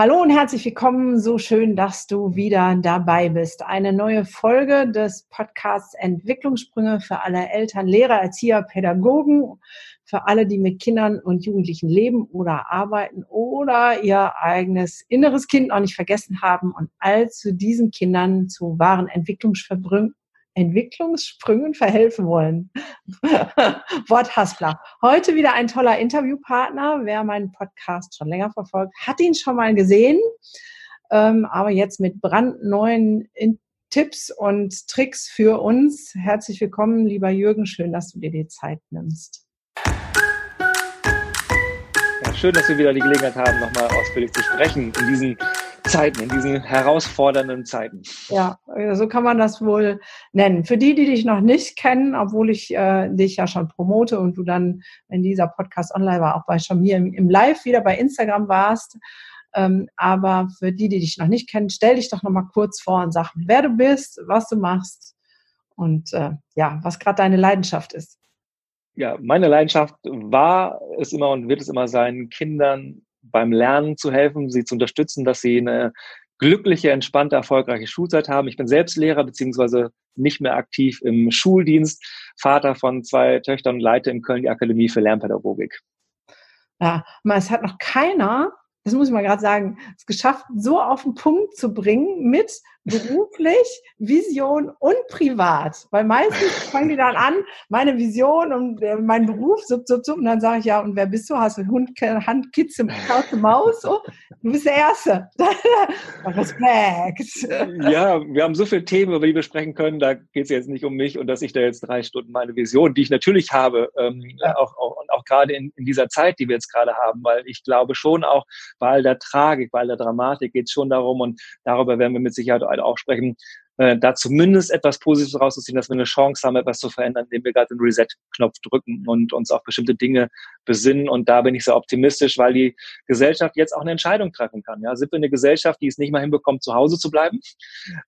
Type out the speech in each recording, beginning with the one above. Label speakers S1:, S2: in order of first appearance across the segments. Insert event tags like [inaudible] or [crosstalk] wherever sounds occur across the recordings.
S1: Hallo und herzlich willkommen. So schön, dass du wieder dabei bist. Eine neue Folge des Podcasts Entwicklungssprünge für alle Eltern, Lehrer, Erzieher, Pädagogen, für alle, die mit Kindern und Jugendlichen leben oder arbeiten oder ihr eigenes inneres Kind noch nicht vergessen haben und all zu diesen Kindern zu wahren Entwicklungssprüngen Entwicklungssprüngen verhelfen wollen. [laughs] Worthaspler. Heute wieder ein toller Interviewpartner. Wer meinen Podcast schon länger verfolgt, hat ihn schon mal gesehen. Ähm, aber jetzt mit brandneuen Tipps und Tricks für uns. Herzlich willkommen, lieber Jürgen. Schön, dass du dir die Zeit nimmst.
S2: Ja, schön, dass wir wieder die Gelegenheit haben, nochmal ausführlich zu sprechen in diesen Zeiten, in diesen herausfordernden Zeiten.
S1: Ja, so kann man das wohl nennen. Für die, die dich noch nicht kennen, obwohl ich äh, dich ja schon promote und du dann, wenn dieser Podcast online war, auch bei schon mir im, im Live wieder bei Instagram warst. Ähm, aber für die, die dich noch nicht kennen, stell dich doch nochmal kurz vor und sag, wer du bist, was du machst und äh, ja, was gerade deine Leidenschaft ist.
S2: Ja, meine Leidenschaft war es immer und wird es immer sein, Kindern beim Lernen zu helfen, sie zu unterstützen, dass sie eine glückliche, entspannte, erfolgreiche Schulzeit haben. Ich bin selbst Lehrer beziehungsweise nicht mehr aktiv im Schuldienst, Vater von zwei Töchtern und leite in Köln die Akademie für Lernpädagogik.
S1: Ja, es hat noch keiner das muss ich mal gerade sagen, es geschafft, so auf den Punkt zu bringen mit beruflich, Vision und privat. Weil meistens fangen die dann an, meine Vision und äh, mein Beruf, sub, sub, sub, und dann sage ich, ja, und wer bist du? Hast du Hund, Hand, Kitze, Katze, Maus? So, du bist der Erste. [laughs]
S2: Respekt. Ja, wir haben so viele Themen, über die wir sprechen können. Da geht es jetzt nicht um mich und dass ich da jetzt drei Stunden meine Vision, die ich natürlich habe, ähm, ja. auch, auch, und auch gerade in, in dieser Zeit, die wir jetzt gerade haben, weil ich glaube schon auch, bei all der Tragik, bei all der Dramatik geht es schon darum, und darüber werden wir mit Sicherheit auch sprechen, äh, da zumindest etwas Positives rauszuziehen, dass wir eine Chance haben, etwas zu verändern, indem wir gerade den Reset-Knopf drücken und uns auf bestimmte Dinge besinnen. Und da bin ich sehr optimistisch, weil die Gesellschaft jetzt auch eine Entscheidung treffen kann. Ja, sind wir eine Gesellschaft, die es nicht mal hinbekommt, zu Hause zu bleiben?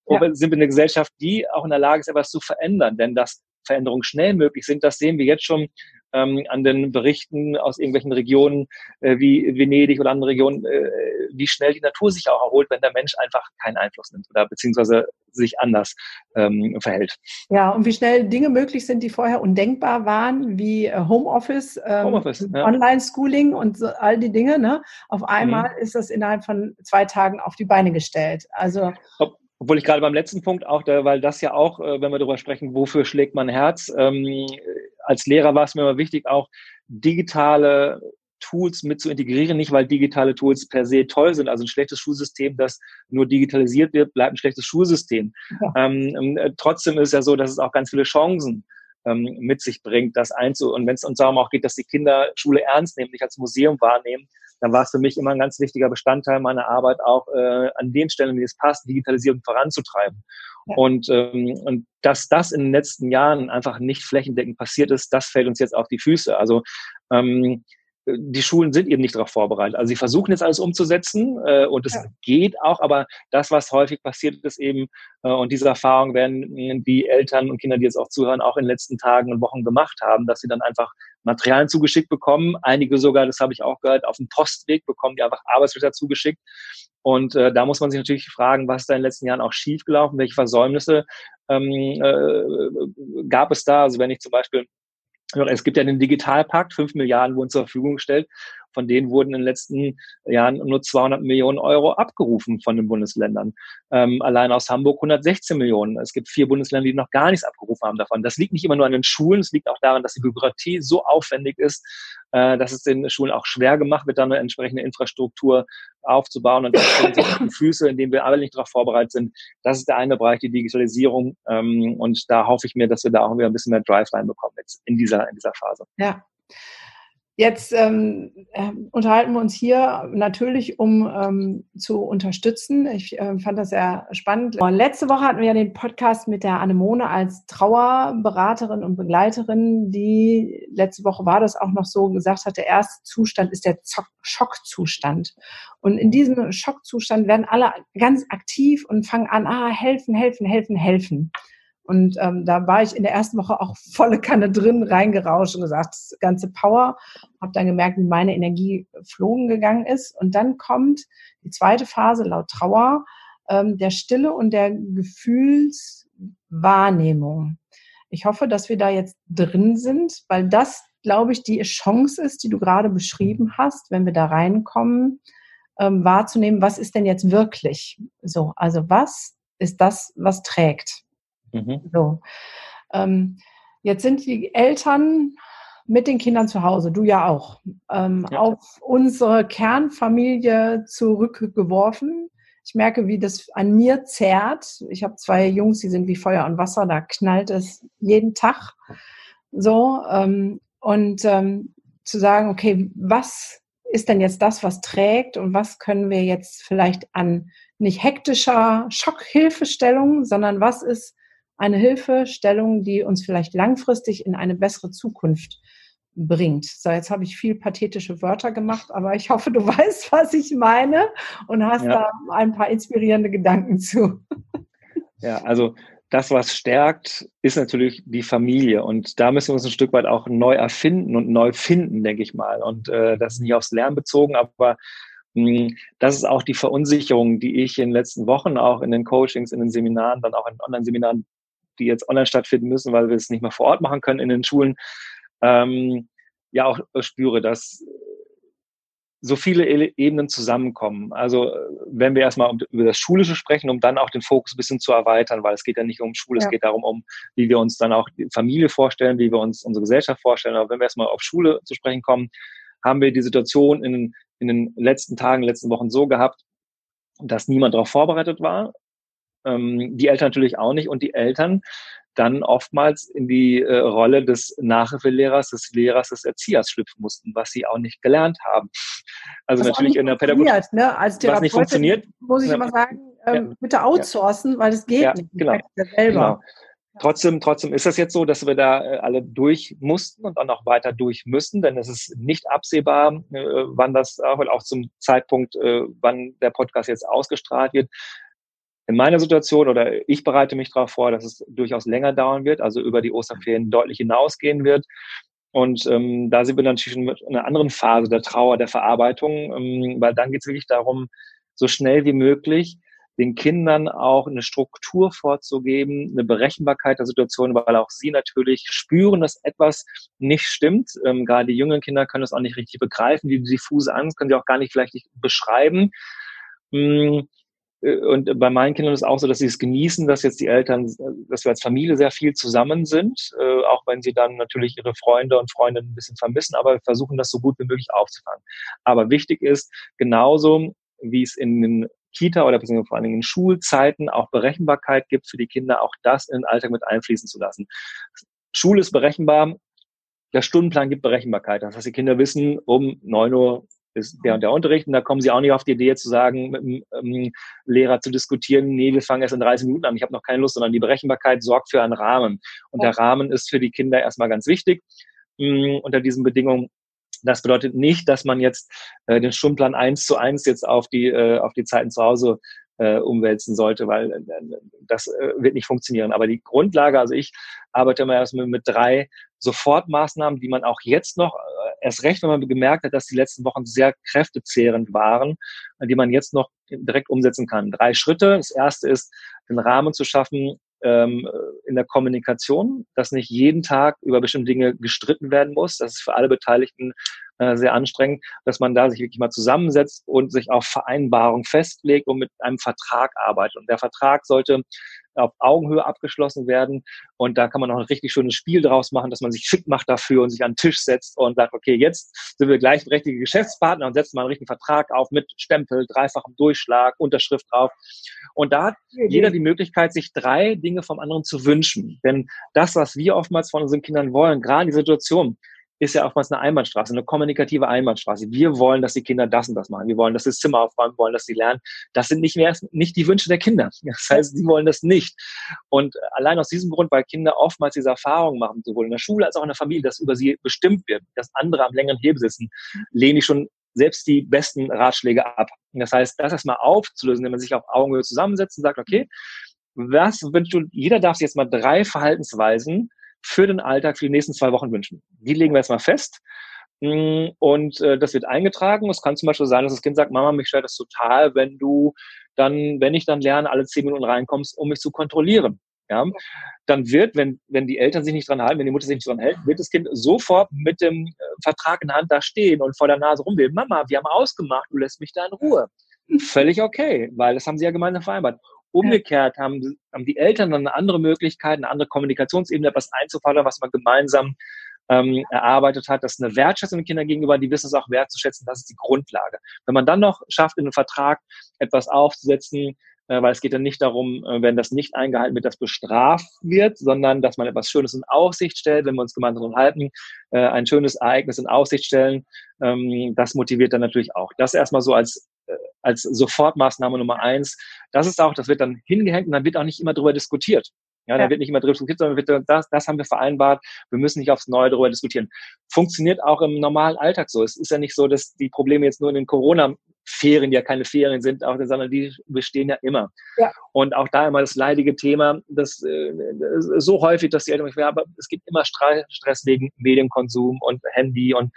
S2: Oder ja. sind wir eine Gesellschaft, die auch in der Lage ist, etwas zu verändern? Denn dass Veränderungen schnell möglich sind, das sehen wir jetzt schon ähm, an den Berichten aus irgendwelchen Regionen äh, wie Venedig oder anderen Regionen, äh, wie schnell die Natur sich auch erholt, wenn der Mensch einfach keinen Einfluss nimmt oder beziehungsweise sich anders ähm, verhält.
S1: Ja, und wie schnell Dinge möglich sind, die vorher undenkbar waren, wie äh, Homeoffice, ähm, Homeoffice ja. Online-Schooling und so, all die Dinge. Ne? Auf einmal mhm. ist das innerhalb von zwei Tagen auf die Beine gestellt. Also
S2: Ob obwohl ich gerade beim letzten Punkt auch, da, weil das ja auch, äh, wenn wir darüber sprechen, wofür schlägt mein Herz, ähm, als Lehrer war es mir immer wichtig, auch digitale Tools mit zu integrieren, nicht weil digitale Tools per se toll sind. Also ein schlechtes Schulsystem, das nur digitalisiert wird, bleibt ein schlechtes Schulsystem. Ja. Ähm, ähm äh, trotzdem ist es ja so, dass es auch ganz viele Chancen ähm, mit sich bringt, das einzu. Und wenn es uns darum auch geht, dass die Kinder Schule ernst nehmen, nicht als Museum wahrnehmen, dann war es für mich immer ein ganz wichtiger Bestandteil meiner Arbeit, auch äh, an den Stellen, wie es passt, Digitalisierung voranzutreiben. Ja. Und, ähm, und dass das in den letzten Jahren einfach nicht flächendeckend passiert ist, das fällt uns jetzt auf die Füße. Also ähm, die Schulen sind eben nicht darauf vorbereitet. Also sie versuchen jetzt alles umzusetzen äh, und es ja. geht auch, aber das, was häufig passiert ist eben, äh, und diese Erfahrung werden die Eltern und Kinder, die jetzt auch zuhören, auch in den letzten Tagen und Wochen gemacht haben, dass sie dann einfach Materialien zugeschickt bekommen. Einige sogar, das habe ich auch gehört, auf dem Postweg bekommen die einfach Arbeitsblätter zugeschickt. Und äh, da muss man sich natürlich fragen, was ist da in den letzten Jahren auch schiefgelaufen, welche Versäumnisse ähm, äh, gab es da? Also wenn ich zum Beispiel es gibt ja den Digitalpakt, fünf Milliarden wurden zur Verfügung gestellt. Von denen wurden in den letzten Jahren nur 200 Millionen Euro abgerufen von den Bundesländern. Ähm, allein aus Hamburg 116 Millionen. Es gibt vier Bundesländer, die noch gar nichts abgerufen haben davon. Das liegt nicht immer nur an den Schulen, es liegt auch daran, dass die Bürokratie so aufwendig ist, äh, dass es den Schulen auch schwer gemacht wird, dann eine entsprechende Infrastruktur aufzubauen. Und das auf die Füße, indem wir alle nicht darauf vorbereitet sind. Das ist der eine Bereich, die Digitalisierung. Ähm, und da hoffe ich mir, dass wir da auch wieder ein bisschen mehr Drive reinbekommen jetzt in dieser, in dieser Phase.
S1: Ja, Jetzt ähm, äh, unterhalten wir uns hier natürlich, um ähm, zu unterstützen. Ich äh, fand das sehr spannend. Letzte Woche hatten wir ja den Podcast mit der Anemone als Trauerberaterin und Begleiterin, die letzte Woche war das auch noch so gesagt hat, der erste Zustand ist der Schockzustand. Und in diesem Schockzustand werden alle ganz aktiv und fangen an, ah, helfen, helfen, helfen, helfen. Und ähm, da war ich in der ersten Woche auch [laughs] volle Kanne drin, reingerauscht und gesagt, das ganze Power. Habe dann gemerkt, wie meine Energie flogen gegangen ist. Und dann kommt die zweite Phase laut Trauer, ähm, der Stille und der Gefühlswahrnehmung. Ich hoffe, dass wir da jetzt drin sind, weil das, glaube ich, die Chance ist, die du gerade beschrieben hast, wenn wir da reinkommen, ähm, wahrzunehmen, was ist denn jetzt wirklich so? Also was ist das, was trägt? Mhm. So. Ähm, jetzt sind die Eltern mit den Kindern zu Hause, du ja auch, ähm, ja. auf unsere Kernfamilie zurückgeworfen. Ich merke, wie das an mir zerrt. Ich habe zwei Jungs, die sind wie Feuer und Wasser, da knallt es jeden Tag. So, ähm, und ähm, zu sagen, okay, was ist denn jetzt das, was trägt und was können wir jetzt vielleicht an nicht hektischer Schockhilfestellung, sondern was ist eine Hilfestellung, die uns vielleicht langfristig in eine bessere Zukunft bringt. So, jetzt habe ich viel pathetische Wörter gemacht, aber ich hoffe, du [laughs] weißt, was ich meine und hast ja. da ein paar inspirierende Gedanken zu.
S2: Ja, also das, was stärkt, ist natürlich die Familie. Und da müssen wir uns ein Stück weit auch neu erfinden und neu finden, denke ich mal. Und äh, das ist nicht aufs Lernen bezogen, aber mh, hm, das ist auch die Verunsicherung, die ich in den letzten Wochen auch in den Coachings, in den Seminaren, dann auch in Online-Seminaren, die jetzt online stattfinden müssen, weil wir es nicht mehr vor Ort machen können in den Schulen, ähm, ja auch spüre, dass so viele Ebenen zusammenkommen. Also wenn wir erstmal über das Schulische sprechen, um dann auch den Fokus ein bisschen zu erweitern, weil es geht ja nicht um Schule, ja. es geht darum, um wie wir uns dann auch die Familie vorstellen, wie wir uns unsere Gesellschaft vorstellen. Aber wenn wir erstmal auf Schule zu sprechen kommen, haben wir die Situation in, in den letzten Tagen, letzten Wochen so gehabt, dass niemand darauf vorbereitet war. Ähm, die Eltern natürlich auch nicht. Und die Eltern dann oftmals in die äh, Rolle des Nachhilfelehrers, des Lehrers, des Erziehers schlüpfen mussten, was sie auch nicht gelernt haben.
S1: Also was natürlich in der Pädagogik. Ne? Als Therapeutin was nicht funktioniert, muss ich immer sagen, ähm, ja, bitte outsourcen, ja. weil das geht ja, nicht.
S2: Genau. genau. Trotzdem, trotzdem ist es jetzt so, dass wir da äh, alle durch mussten und dann auch weiter durch müssen, denn es ist nicht absehbar, äh, wann das auch, auch zum Zeitpunkt, äh, wann der Podcast jetzt ausgestrahlt wird, in meiner Situation oder ich bereite mich darauf vor, dass es durchaus länger dauern wird, also über die Osterferien deutlich hinausgehen wird. Und ähm, da sind wir natürlich in einer anderen Phase der Trauer, der Verarbeitung, ähm, weil dann geht es wirklich darum, so schnell wie möglich den Kindern auch eine Struktur vorzugeben, eine Berechenbarkeit der Situation, weil auch sie natürlich spüren, dass etwas nicht stimmt. Ähm, gerade die jüngeren Kinder können das auch nicht richtig begreifen, die diffuse Angst können sie auch gar nicht vielleicht nicht beschreiben. Ähm, äh, und bei meinen Kindern ist es auch so, dass sie es genießen, dass jetzt die Eltern, dass wir als Familie sehr viel zusammen sind, äh, auch wenn sie dann natürlich ihre Freunde und Freundinnen ein bisschen vermissen, aber wir versuchen das so gut wie möglich aufzufangen. Aber wichtig ist, genauso wie es in den Kita oder beziehungsweise vor allen Dingen in Schulzeiten auch Berechenbarkeit gibt für die Kinder, auch das in den Alltag mit einfließen zu lassen. Schule ist berechenbar, der Stundenplan gibt Berechenbarkeit. Das heißt, die Kinder wissen, um neun Uhr ist der und der Unterricht. Und da kommen sie auch nicht auf die Idee zu sagen, mit dem ähm, Lehrer zu diskutieren, nee, wir fangen erst in 30 Minuten an, ich habe noch keine Lust, sondern die Berechenbarkeit sorgt für einen Rahmen. Und der Rahmen ist für die Kinder erstmal ganz wichtig mh, unter diesen Bedingungen. Das bedeutet nicht, dass man jetzt äh, den Stundenplan eins zu eins jetzt auf die, äh, auf die Zeiten zu Hause äh, umwälzen sollte, weil äh, das äh, wird nicht funktionieren. Aber die Grundlage, also ich arbeite immer erst mit, drei Sofortmaßnahmen, die man auch jetzt noch, äh, erst recht, wenn man gemerkt hat, dass die letzten Wochen sehr kräftezehrend waren, die man jetzt noch direkt umsetzen kann. Drei Schritte. Das erste ist, den Rahmen zu schaffen, ähm, in der Kommunikation, dass nicht jeden Tag über bestimmte Dinge gestritten werden muss. Das ist für alle Beteiligten äh, sehr anstrengend, dass man da sich wirklich mal zusammensetzt und sich auf Vereinbarung festlegt und mit einem Vertrag arbeitet. Und der Vertrag sollte auf Augenhöhe abgeschlossen werden. Und da kann man auch ein richtig schönes Spiel draus machen, dass man sich fit macht dafür und sich an den Tisch setzt und sagt, okay, jetzt sind wir gleichberechtigte Geschäftspartner und setzen mal einen richtigen Vertrag auf mit Stempel, dreifachem Durchschlag, Unterschrift drauf. Und da hat jeder die Möglichkeit, sich drei Dinge vom anderen zu wünschen. Denn das, was wir oftmals von unseren Kindern wollen, gerade in die Situation, ist ja oftmals eine Einbahnstraße, eine kommunikative Einbahnstraße. Wir wollen, dass die Kinder das und das machen. Wir wollen, dass sie das Zimmer aufräumen, wollen, dass sie lernen. Das sind nicht mehr, nicht die Wünsche der Kinder. [laughs] Das heißt, sie wollen das nicht. Und allein aus diesem Grund, weil Kinder oftmals diese Erfahrungen machen, sowohl in der Schule als auch in der Familie, dass über sie bestimmt wird, dass andere am längeren Hebel sitzen, lehne ich schon selbst die besten Ratschläge ab. Das heißt, das erstmal aufzulösen, wenn man sich auf Augenhöhe zusammensetzt und sagt, okay, was wünschst du, jeder darf sich jetzt mal drei Verhaltensweisen für den Alltag für die nächsten zwei Wochen wünschen. Die legen wir jetzt mal fest. Mm, und äh, das wird eingetragen. Es kann zum Beispiel sein, dass das Kind sagt, Mama, mich stört das total, wenn du dann, wenn ich dann lerne, alle zehn Minuten reinkommst, um mich zu kontrollieren. Ja, dann wird, wenn, wenn die Eltern sich nicht dran halten, wenn die Mutter sich nicht dran hält, wird das Kind sofort mit dem äh, Vertrag in der Hand da stehen und vor der Nase rumwählen. Mama, wir haben ausgemacht, du lässt mich da in Ruhe. Völlig okay, weil das haben sie ja gemeinsam vereinbart. Umgekehrt haben, haben die Eltern dann eine andere Möglichkeit, eine andere Kommunikationsebene, etwas einzufordern, was man gemeinsam ähm, erarbeitet hat. Das ist eine Wertschätzung den Kindern gegenüber, die wissen es auch wertzuschätzen, das ist die Grundlage. Wenn man dann noch schafft, in einem Vertrag etwas aufzusetzen, äh, weil es geht ja nicht darum, äh, wenn das nicht eingehalten wird, dass bestraft wird, sondern dass man etwas Schönes in Aussicht stellt, wenn wir uns gemeinsam unterhalten, äh, ein schönes Ereignis in Aussicht stellen, ähm, das motiviert dann natürlich auch. Das erstmal so als als Sofortmaßnahme Nummer eins. Das ist auch, das wird dann hingehängt und dann wird auch nicht immer darüber diskutiert. Ja, da ja. wird nicht immer darüber diskutiert, sondern wird, das, das haben wir vereinbart. Wir müssen nicht aufs Neue darüber diskutieren. Funktioniert auch im normalen Alltag so. Es ist ja nicht so, dass die Probleme jetzt nur in den Corona-Ferien, die ja keine Ferien sind, auch, sondern die bestehen ja immer. Ja. Und auch da immer das leidige Thema, das, äh, so häufig, dass die Eltern mich, aber es gibt immer Stress wegen Medienkonsum und Handy und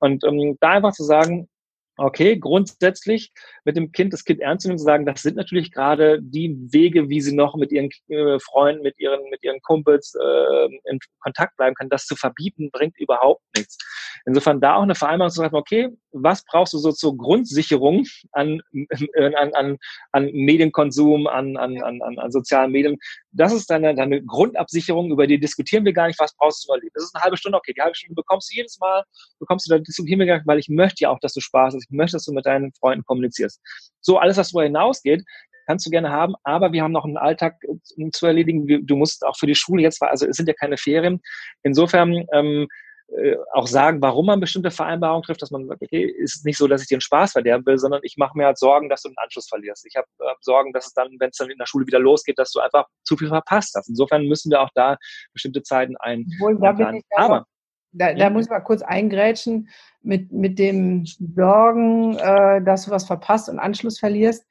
S2: und um, da einfach zu sagen, Okay, grundsätzlich mit dem Kind, das Kind ernst zu nehmen, zu sagen, das sind natürlich gerade die Wege, wie sie noch mit ihren äh, Freunden, mit ihren, mit ihren Kumpels äh, in Kontakt bleiben kann. Das zu verbieten, bringt überhaupt nichts. Insofern da auch eine Vereinbarung zu sagen, okay, was brauchst du so zur Grundsicherung an, [laughs] an, an, an Medienkonsum, an, an, an, an sozialen Medien? Das ist deine, deine Grundabsicherung, über die diskutieren wir gar nicht, was brauchst du überleben. Das ist eine halbe Stunde, okay, die halbe Stunde bekommst du jedes Mal, bekommst du da diskutieren wir weil ich möchte ja auch, dass du Spaß hast ich möchte, dass du mit deinen Freunden kommunizierst. So, alles, was darüber hinausgeht, kannst du gerne haben, aber wir haben noch einen Alltag äh, zu erledigen. Du musst auch für die Schule jetzt, also es sind ja keine Ferien. Insofern ähm, äh, auch sagen, warum man bestimmte Vereinbarungen trifft, dass man sagt, okay, ist nicht so, dass ich dir einen Spaß verderben will, sondern ich mache mir halt Sorgen, dass du den Anschluss verlierst. Ich habe äh, Sorgen, dass es dann, wenn es dann in der Schule wieder losgeht, dass du einfach zu viel verpasst hast. Insofern müssen wir auch da bestimmte Zeiten ein.
S1: Obwohl, da bin ich aber da, da muss ich mal kurz eingrätschen mit, mit dem Sorgen, äh, dass du was verpasst und Anschluss verlierst.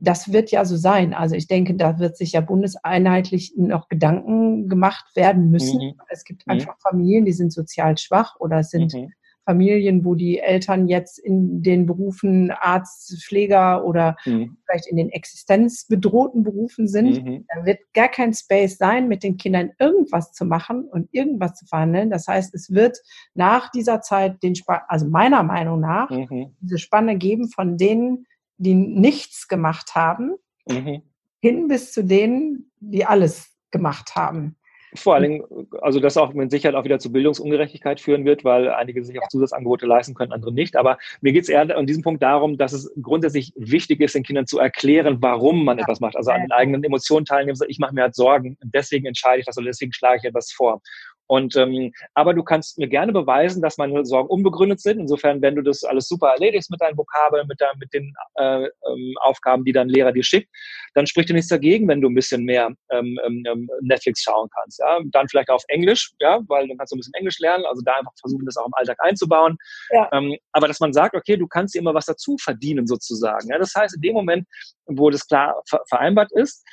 S1: Das wird ja so sein. Also ich denke, da wird sich ja bundeseinheitlich noch Gedanken gemacht werden müssen. Mhm. Es gibt mhm. einfach Familien, die sind sozial schwach oder sind mhm. Familien, wo die Eltern jetzt in den Berufen Arzt, Pfleger oder mhm. vielleicht in den existenzbedrohten Berufen sind, mhm. da wird gar kein Space sein, mit den Kindern irgendwas zu machen und irgendwas zu verhandeln. Das heißt, es wird nach dieser Zeit den, Sp also meiner Meinung nach, mhm. diese Spanne geben von denen, die nichts gemacht haben, mhm. hin bis zu denen, die alles gemacht haben.
S2: Vor allen Dingen, also das auch mit Sicherheit auch wieder zu Bildungsungerechtigkeit führen wird, weil einige sich auch Zusatzangebote leisten können, andere nicht. Aber mir geht es eher an diesem Punkt darum, dass es grundsätzlich wichtig ist, den Kindern zu erklären, warum man ja. etwas macht. Also an den eigenen Emotionen teilnehmen. Ich mache mir halt Sorgen, deswegen entscheide ich das oder deswegen schlage ich etwas vor. Und ähm, aber du kannst mir gerne beweisen, dass meine Sorgen unbegründet sind. Insofern, wenn du das alles super erledigst mit deinen Vokabeln, mit, dein, mit den äh, ähm, Aufgaben, die dein Lehrer dir schickt, dann spricht dir nichts dagegen, wenn du ein bisschen mehr ähm, ähm, ähm, Netflix schauen kannst. Ja? Dann vielleicht auf Englisch, ja, weil dann kannst du ein bisschen Englisch lernen. Also da einfach versuchen, das auch im Alltag einzubauen. Ja. Ähm, aber dass man sagt, okay, du kannst dir immer was dazu verdienen sozusagen. Ja? Das heißt, in dem Moment, wo das klar vereinbart ist,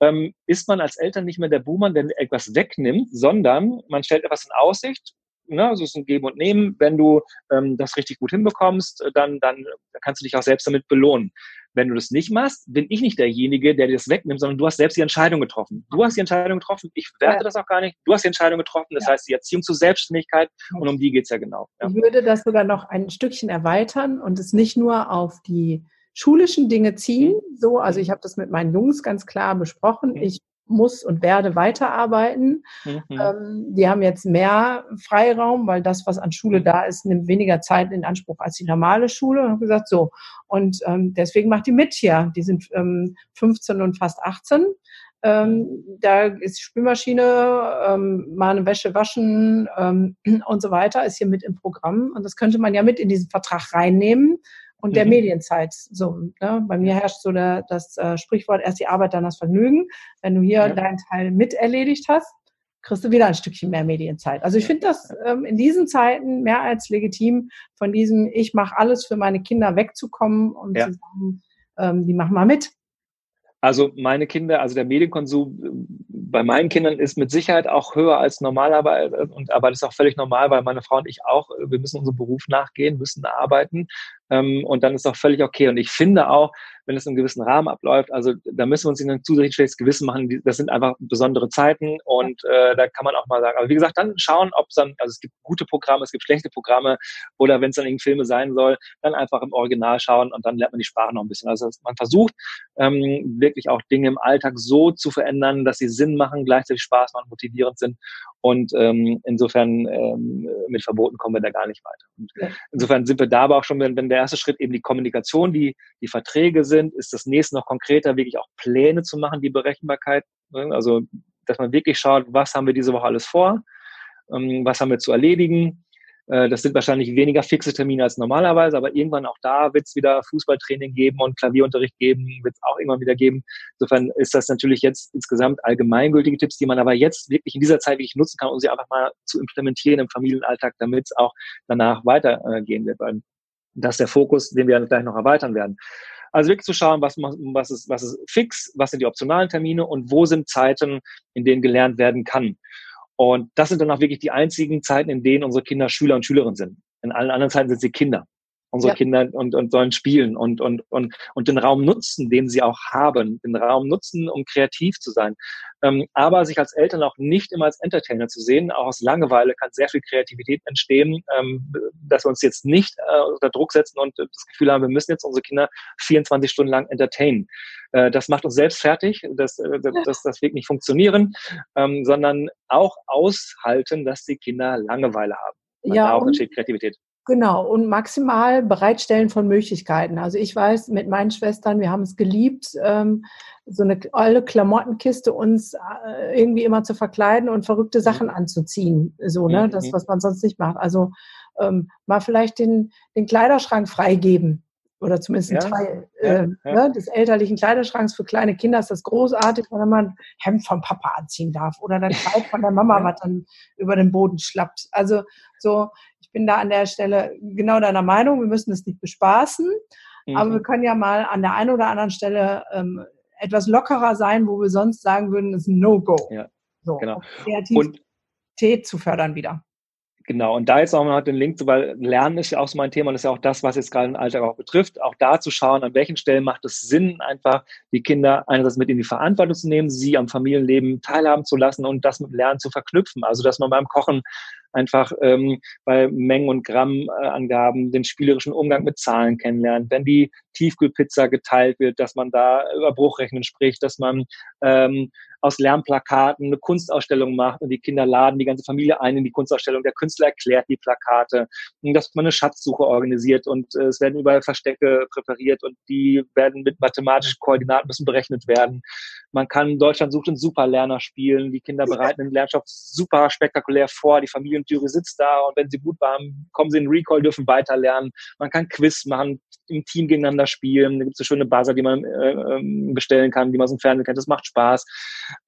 S2: ähm, ist man als Eltern nicht mehr der Buhmann, der etwas wegnimmt, sondern man stellt etwas in Aussicht. Ne, also es ist ein Geben und Nehmen. Wenn du ähm, das richtig gut hinbekommst, äh, dann, dann kannst du dich auch selbst damit belohnen. Wenn du das nicht machst, bin ich nicht derjenige, der dir das wegnimmt, sondern du hast selbst die Entscheidung getroffen. Du hast die Entscheidung getroffen, ich werte ja. das auch gar nicht. Du hast die Entscheidung getroffen, das ja. heißt die Erziehung zur Selbstständigkeit und um die geht's ja genau.
S1: Ja. Ich würde das sogar noch ein Stückchen erweitern und es nicht nur auf die schulischen Dinge ziehen. So, also ich habe das mit meinen Jungs ganz klar besprochen. Ich muss und werde weiterarbeiten. Mhm. Ähm, die haben jetzt mehr Freiraum, weil das, was an Schule da ist, nimmt weniger Zeit in Anspruch als die normale Schule. Und habe gesagt, so. Und ähm, deswegen macht die mit hier. Die sind ähm, 15 und fast 18. Ähm, da ist Spülmaschine, ähm, mal eine Wäsche waschen ähm, [clears throat] und so weiter, ist hier mit im Programm. Und das könnte man ja mit in diesen Vertrag reinnehmen und der mhm. Medienzeit. So, ne? Bei mir herrscht so der, das äh, Sprichwort, erst die Arbeit, dann das Vergnügen. Wenn du hier ja. deinen Teil mit erledigt hast, kriegst du wieder ein Stückchen mehr Medienzeit. Also ich finde das ähm, in diesen Zeiten mehr als legitim, von diesem Ich mache alles für meine Kinder wegzukommen und ja. zu sagen, ähm, die machen mal mit.
S2: Also meine Kinder, also der Medienkonsum äh, bei meinen Kindern ist mit Sicherheit auch höher als normalerweise. Und, aber das ist auch völlig normal, weil meine Frau und ich auch, äh, wir müssen unserem Beruf nachgehen, müssen arbeiten. Ähm, und dann ist auch völlig okay. Und ich finde auch, wenn es in einem gewissen Rahmen abläuft. Also da müssen wir uns nicht ein zusätzlich schlechtes Gewissen machen. Das sind einfach besondere Zeiten und äh, da kann man auch mal sagen. Aber wie gesagt, dann schauen, ob es dann, also es gibt gute Programme, es gibt schlechte Programme oder wenn es dann irgendwie Filme sein soll, dann einfach im Original schauen und dann lernt man die Sprache noch ein bisschen. Also man versucht ähm, wirklich auch Dinge im Alltag so zu verändern, dass sie Sinn machen, gleichzeitig Spaß machen, motivierend sind und ähm, insofern ähm, mit Verboten kommen wir da gar nicht weiter. Und insofern sind wir da aber auch schon, wenn, wenn der erste Schritt eben die Kommunikation, die, die Verträge sind, ist das nächste noch konkreter, wirklich auch Pläne zu machen, die Berechenbarkeit. Ne? Also, dass man wirklich schaut, was haben wir diese Woche alles vor, ähm, was haben wir zu erledigen. Äh, das sind wahrscheinlich weniger fixe Termine als normalerweise, aber irgendwann auch da wird es wieder Fußballtraining geben und Klavierunterricht geben, wird es auch irgendwann wieder geben. Insofern ist das natürlich jetzt insgesamt allgemeingültige Tipps, die man aber jetzt wirklich in dieser Zeit wirklich nutzen kann, um sie einfach mal zu implementieren im Familienalltag, damit es auch danach weitergehen wird. Weil das ist der Fokus, den wir gleich noch erweitern werden. Also wirklich zu schauen, was, was, ist, was ist fix, was sind die optionalen Termine und wo sind Zeiten, in denen gelernt werden kann. Und das sind dann auch wirklich die einzigen Zeiten, in denen unsere Kinder Schüler und Schülerinnen sind. In allen anderen Zeiten sind sie Kinder unsere ja. Kinder und, und sollen spielen und, und, und, und den Raum nutzen, den sie auch haben, den Raum nutzen, um kreativ zu sein. Ähm, aber sich als Eltern auch nicht immer als Entertainer zu sehen, auch aus Langeweile kann sehr viel Kreativität entstehen, ähm, dass wir uns jetzt nicht äh, unter Druck setzen und das Gefühl haben, wir müssen jetzt unsere Kinder 24 Stunden lang entertainen. Äh, das macht uns selbst fertig, das, äh, das, das wird nicht funktionieren, ähm, sondern auch aushalten, dass die Kinder Langeweile haben.
S1: ja, auch entsteht Kreativität. Genau, und maximal bereitstellen von Möglichkeiten. Also ich weiß, mit meinen Schwestern, wir haben es geliebt, ähm, so eine alte Klamottenkiste uns äh, irgendwie immer zu verkleiden und verrückte mhm. Sachen anzuziehen. So, ne? Das, mhm. was man sonst nicht macht. Also ähm, mal vielleicht den, den Kleiderschrank freigeben oder zumindest ein ja, Teil äh, ja. Ne, des elterlichen Kleiderschranks für kleine Kinder ist das großartig, wenn man ein Hemd vom Papa anziehen darf oder ein Kleid von der Mama, [laughs] was dann über den Boden schlappt. Also so, bin da an der Stelle genau deiner Meinung, wir müssen es nicht bespaßen, mhm. aber wir können ja mal an der einen oder anderen Stelle ähm, etwas lockerer sein, wo wir sonst sagen würden, das ist ein No-Go.
S2: Ja, so, genau.
S1: Kreativität zu fördern wieder.
S2: Genau, und da jetzt auch mal den Link zu, weil Lernen ist ja auch so mein Thema und ist ja auch das, was jetzt gerade im Alltag auch betrifft, auch da zu schauen, an welchen Stellen macht es Sinn, einfach die Kinder einerseits mit in die Verantwortung zu nehmen, sie am Familienleben teilhaben zu lassen und das mit Lernen zu verknüpfen. Also, dass man beim Kochen einfach ähm, bei Mengen- und Grammangaben den spielerischen Umgang mit Zahlen kennenlernt. Wenn die Tiefkühlpizza geteilt wird, dass man da über Bruchrechnen spricht, dass man ähm, aus Lernplakaten eine Kunstausstellung macht und die Kinder laden die ganze Familie ein in die Kunstausstellung. Der Künstler erklärt die Plakate, dass man eine Schatzsuche organisiert und äh, es werden überall Verstecke präpariert und die werden mit mathematischen Koordinaten müssen berechnet werden. Man kann Deutschland sucht einen Superlerner spielen. Die Kinder bereiten den Lernstoff super spektakulär vor. Die Familienjury sitzt da und wenn sie gut waren, kommen sie in Recall, dürfen weiterlernen. Man kann Quiz machen, im Team gegeneinander spielen. Da gibt es eine schöne Buzzer, die man äh, ähm, bestellen kann, die man aus dem Fernsehen kennt. Das macht Spaß.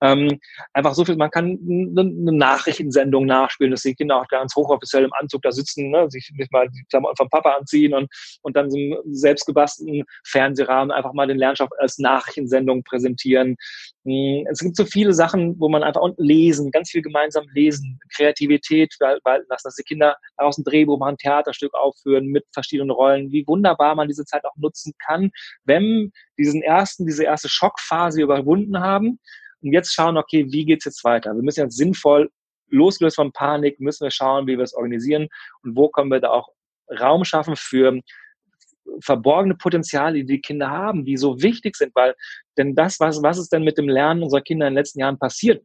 S2: Ähm, einfach so viel, man kann eine Nachrichtensendung nachspielen, dass die Kinder auch ganz hochoffiziell im Anzug da sitzen, ne, sich nicht mal die Klamotten vom Papa anziehen und, und dann so einen selbstgebastelten Fernsehrahmen einfach mal den Lernstoff als Nachrichtensendung präsentieren. Hm, es gibt so viele Sachen, wo man einfach und lesen, ganz viel gemeinsam lesen, Kreativität walten lassen, dass die Kinder daraus ein Drehbuch machen, Theaterstück aufführen mit verschiedenen Rollen. Wie wunderbar man diese Zeit auch nutzen kann, wenn diesen ersten, diese erste Schockphase überwunden haben und jetzt schauen, okay, wie geht's jetzt weiter? Wir müssen jetzt sinnvoll losgelöst von Panik, müssen wir schauen, wie wir es organisieren und wo können wir da auch Raum schaffen für verborgene Potenziale, die die Kinder haben, die so wichtig sind, weil denn das, was, was ist denn mit dem Lernen unserer Kinder in den letzten Jahren passiert?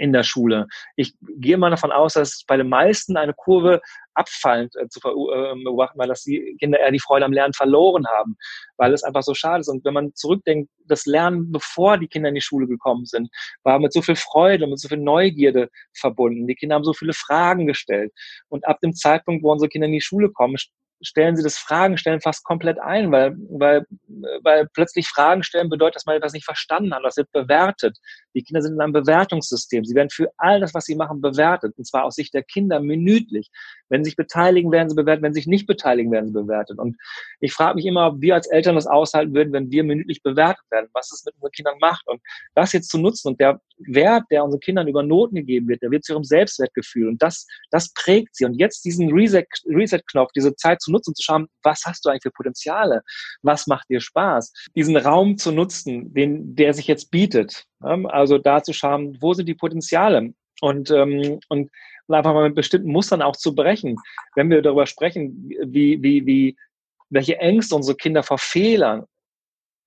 S2: In der Schule. Ich gehe mal davon aus, dass bei den meisten eine Kurve abfallend äh, zu äh, beobachten, weil das die Kinder eher die Freude am Lernen verloren haben, weil es einfach so schade ist. Und wenn man zurückdenkt, das Lernen, bevor die Kinder in die Schule gekommen sind, war mit so viel Freude, mit so viel Neugierde verbunden. Die Kinder haben so viele Fragen gestellt. Und ab dem Zeitpunkt, wo unsere Kinder in die Schule kommen, stellen sie das Fragen stellen fast komplett ein, weil, weil, weil plötzlich Fragen stellen bedeutet, dass man etwas nicht verstanden hat, das wird bewertet. Die Kinder sind in einem Bewertungssystem. Sie werden für all das, was sie machen, bewertet. Und zwar aus Sicht der Kinder minütlich. Wenn sie sich beteiligen, werden sie bewertet. Wenn sie sich nicht beteiligen, werden sie bewertet. Und ich frage mich immer, ob wir als Eltern das aushalten würden, wenn wir minütlich bewertet werden, was es mit unseren Kindern macht. Und das jetzt zu nutzen und der Wert, der unseren Kindern über Noten gegeben wird, der wird zu ihrem Selbstwertgefühl. Und das, das prägt sie. Und jetzt diesen Reset-Knopf, Reset diese Zeit zu nutzen, zu schauen, was hast du eigentlich für Potenziale? Was macht dir Spaß? Diesen Raum zu nutzen, den, der sich jetzt bietet. Also da zu schauen, wo sind die Potenziale? Und, ähm, und einfach mal mit bestimmten Mustern auch zu brechen. Wenn wir darüber sprechen, wie, wie, wie, welche Ängste unsere Kinder vor Fehlern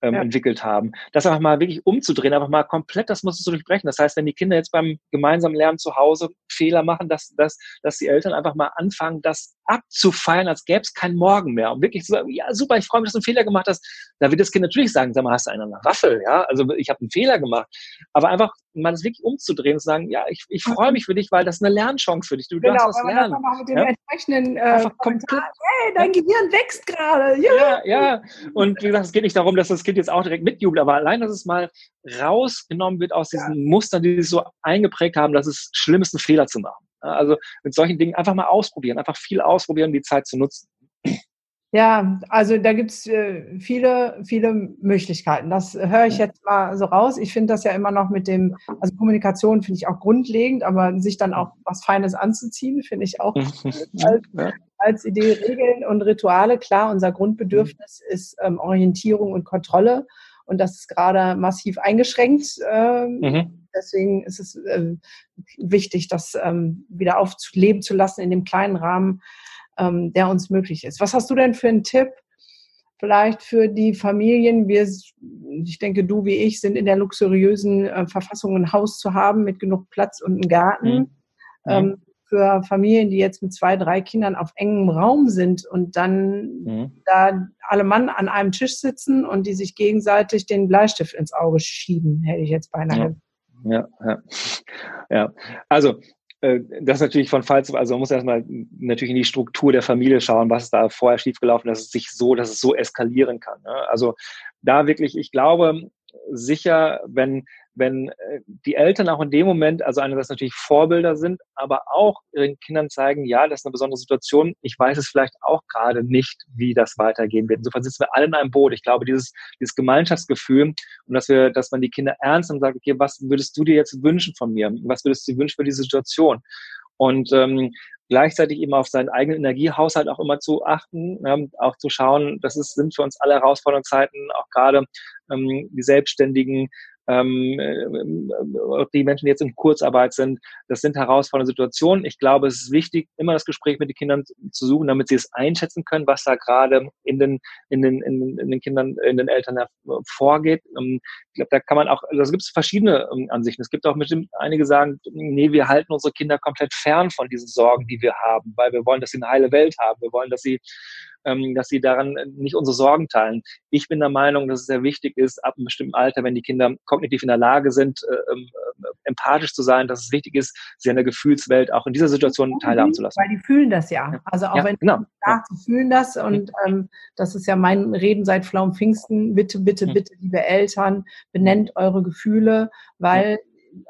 S2: ähm, ja. entwickelt haben. Das einfach mal wirklich umzudrehen, einfach mal komplett das Muster zu durchbrechen. Das heißt, wenn die Kinder jetzt beim gemeinsamen Lernen zu Hause Fehler machen, dass, dass, dass die Eltern einfach mal anfangen, das abzufeiern, als gäbe es keinen Morgen mehr. Und wirklich zu sagen, ja super, ich freue mich, dass du einen Fehler gemacht hast. Da wird das Kind natürlich sagen, sag mal, hast du einen Waffel? Ja, also ich habe einen Fehler gemacht. Aber einfach mal das wirklich umzudrehen und zu sagen, ja, ich, ich freue mich für dich, weil das ist eine Lernchance für dich. Du genau, darfst was lernen. Das mit dem ja? entsprechenden
S1: äh, komplett, hey, dein Gehirn wächst gerade. Ja.
S2: ja, ja. Und wie gesagt, es geht nicht darum, dass das Kind jetzt auch direkt mitjubelt, aber allein, dass es mal rausgenommen wird aus diesen ja. Mustern, die sich so eingeprägt haben, dass es schlimm ist, einen Fehler zu machen. Also mit solchen Dingen einfach mal ausprobieren, einfach viel ausprobieren, die Zeit zu nutzen.
S1: Ja, also da gibt's äh, viele, viele Möglichkeiten. Das höre ich jetzt mal so raus. Ich finde das ja immer noch mit dem, also Kommunikation finde ich auch grundlegend, aber sich dann auch was Feines anzuziehen, finde ich auch [laughs] als, als, Idee. Regeln und Rituale, klar, unser Grundbedürfnis ist ähm, Orientierung und Kontrolle und das ist gerade massiv eingeschränkt. Ähm, mhm. Deswegen ist es äh, wichtig, das ähm, wieder aufleben zu lassen in dem kleinen Rahmen, ähm, der uns möglich ist. Was hast du denn für einen Tipp? Vielleicht für die Familien, wir, ich denke, du wie ich sind in der luxuriösen äh, Verfassung, ein Haus zu haben mit genug Platz und einem Garten. Mhm. Ähm, für Familien, die jetzt mit zwei, drei Kindern auf engem Raum sind und dann mhm. da alle Mann an einem Tisch sitzen und die sich gegenseitig den Bleistift ins Auge schieben, hätte ich jetzt beinahe.
S2: Ja, ja, ja. Also äh, das natürlich von Fall zu, also man muss erstmal natürlich in die Struktur der Familie schauen, was ist da vorher schiefgelaufen, dass es sich so, dass es so eskalieren kann. Ne? Also da wirklich, ich glaube sicher, wenn wenn äh, die Eltern auch in dem Moment, also einerseits natürlich Vorbilder sind, aber auch ihren Kindern zeigen, ja, das ist eine besondere Situation. Ich weiß es vielleicht auch gerade nicht, wie das weitergehen wird. Insofern sitzen wir alle in einem Boot. Ich glaube, dieses, dieses Gemeinschaftsgefühl und dass wir, dass man die Kinder ernst und sagt, okay, was würdest du dir jetzt wünschen von mir? Was würdest du dir wünschen für diese Situation? Und ähm, gleichzeitig eben auf seinen eigenen Energiehaushalt auch immer zu achten, ähm, auch zu schauen, das ist, sind für uns alle herausfordernde Zeiten, auch gerade ähm, die Selbstständigen, ähm, äh, die Menschen, die jetzt in Kurzarbeit sind. Das sind herausfordernde Situationen. Ich glaube, es ist wichtig, immer das Gespräch mit den Kindern zu suchen, damit sie es einschätzen können, was da gerade in den, in den, in, den Kindern, in den Eltern vorgeht. Ähm, ich glaube, da kann man auch, also es verschiedene ähm, Ansichten. Es gibt auch bestimmt einige sagen, nee, wir halten unsere Kinder komplett fern von diesen Sorgen, die wir haben, weil wir wollen, dass sie eine heile Welt haben. Wir wollen, dass sie ähm, dass sie daran nicht unsere Sorgen teilen. Ich bin der Meinung, dass es sehr wichtig ist, ab einem bestimmten Alter, wenn die Kinder kognitiv in der Lage sind, äh, ähm, äh, empathisch zu sein, dass es wichtig ist, sie in der Gefühlswelt auch in dieser Situation teilhaben zu lassen.
S1: Weil die fühlen das ja. Also auch ja, wenn genau. ja. sie fühlen das und ähm, das ist ja mein Reden seit Flaum Pfingsten. Bitte, bitte, mhm. bitte, liebe Eltern, benennt eure Gefühle, weil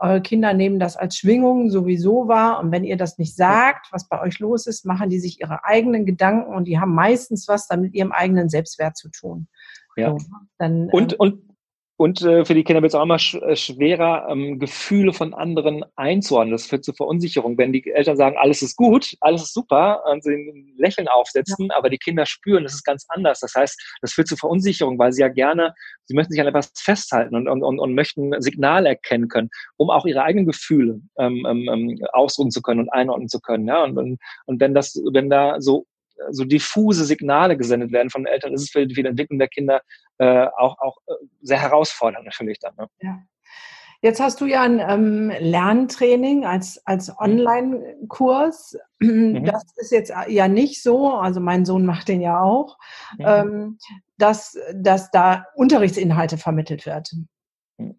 S1: eure Kinder nehmen das als Schwingung sowieso wahr. Und wenn ihr das nicht sagt, was bei euch los ist, machen die sich ihre eigenen Gedanken und die haben meistens was dann mit ihrem eigenen Selbstwert zu tun.
S2: Ja. So, dann, und, ähm, und und äh, für die Kinder wird es auch immer sch äh, schwerer, ähm, Gefühle von anderen einzuordnen. Das führt zu Verunsicherung. Wenn die Eltern sagen, alles ist gut, alles ist super, und sie ein Lächeln aufsetzen, ja. aber die Kinder spüren, das ist ganz anders. Das heißt, das führt zu Verunsicherung, weil sie ja gerne, sie möchten sich an etwas festhalten und, und, und, und möchten Signale erkennen können, um auch ihre eigenen Gefühle ähm, ähm, ähm ausdrücken zu können und einordnen zu können. Ja? Und, und, und wenn das, wenn da so so diffuse Signale gesendet werden von den Eltern, ist es für die Entwicklung der Kinder äh, auch, auch äh, sehr herausfordernd natürlich dann. Ne?
S1: Ja. Jetzt hast du ja ein ähm, Lerntraining als, als mhm. Online-Kurs. Mhm. Das ist jetzt ja nicht so, also mein Sohn macht den ja auch, mhm. ähm, dass, dass da Unterrichtsinhalte vermittelt werden. Mhm.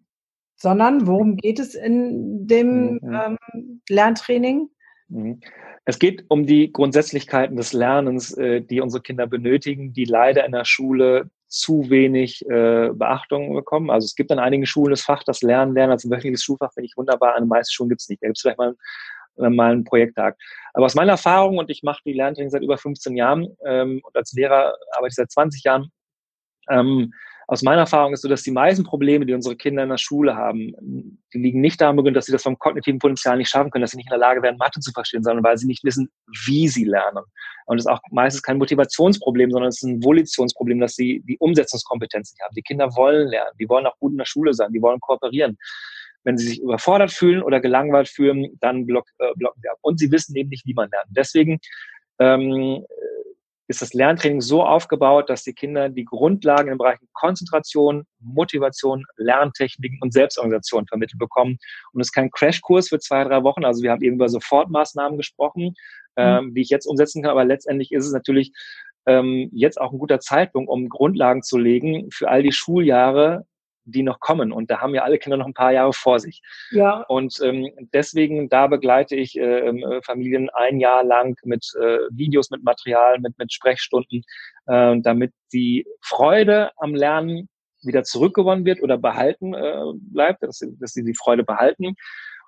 S1: Sondern worum geht es in dem mhm. ähm, Lerntraining?
S2: Mhm. Es geht um die Grundsätzlichkeiten des Lernens, äh, die unsere Kinder benötigen, die leider in der Schule zu wenig äh, Beachtung bekommen. Also es gibt an einigen Schulen das Fach, das Lernen, Lernen als wöchentliches Schulfach, finde ich wunderbar. An den meisten Schulen gibt es nicht. Da gibt es vielleicht mal, äh, mal einen Projekttag. Aber aus meiner Erfahrung, und ich mache die Lerntraining seit über 15 Jahren ähm, und als Lehrer arbeite ich seit 20 Jahren, ähm, aus meiner Erfahrung ist so, dass die meisten Probleme, die unsere Kinder in der Schule haben, die liegen nicht daran, dass sie das vom kognitiven Potenzial nicht schaffen können, dass sie nicht in der Lage wären, Mathe zu verstehen, sondern weil sie nicht wissen, wie sie lernen. Und es ist auch meistens kein Motivationsproblem, sondern es ist ein Volitionsproblem, dass sie die Umsetzungskompetenz nicht haben. Die Kinder wollen lernen, die wollen auch gut in der Schule sein, die wollen kooperieren. Wenn sie sich überfordert fühlen oder gelangweilt fühlen, dann block, äh, blocken sie ab. Und sie wissen eben nicht, wie man lernt. Deswegen ähm, ist das Lerntraining so aufgebaut, dass die Kinder die Grundlagen im Bereich Konzentration, Motivation, Lerntechniken und Selbstorganisation vermittelt bekommen. Und es ist kein Crashkurs für zwei, drei Wochen. Also wir haben eben über Sofortmaßnahmen gesprochen, mhm. ähm, die ich jetzt umsetzen kann. Aber letztendlich ist es natürlich ähm, jetzt auch ein guter Zeitpunkt, um Grundlagen zu legen für all die Schuljahre, die noch kommen. Und da haben ja alle Kinder noch ein paar Jahre vor sich. Ja. Und ähm, deswegen, da begleite ich äh, ähm, äh, Familien ein Jahr lang mit äh, Videos, mit Material, mit, mit Sprechstunden, äh, damit die Freude am Lernen wieder zurückgewonnen wird oder behalten äh, bleibt, dass, dass sie die Freude behalten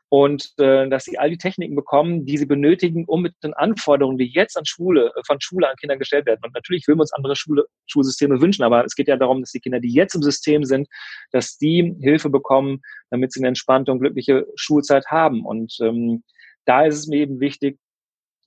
S2: und äh, dass sie all die Techniken bekommen, die sie benötigen, um mit den Anforderungen, die jetzt an Schule, äh, von Schule an Kinder gestellt werden. Und natürlich würden wir uns andere Schule, Schulsysteme wünschen, aber es geht ja darum, dass die Kinder, die jetzt im System sind, dass die Hilfe bekommen, damit sie eine entspannte und glückliche Schulzeit haben. Und ähm, da ist es mir eben wichtig,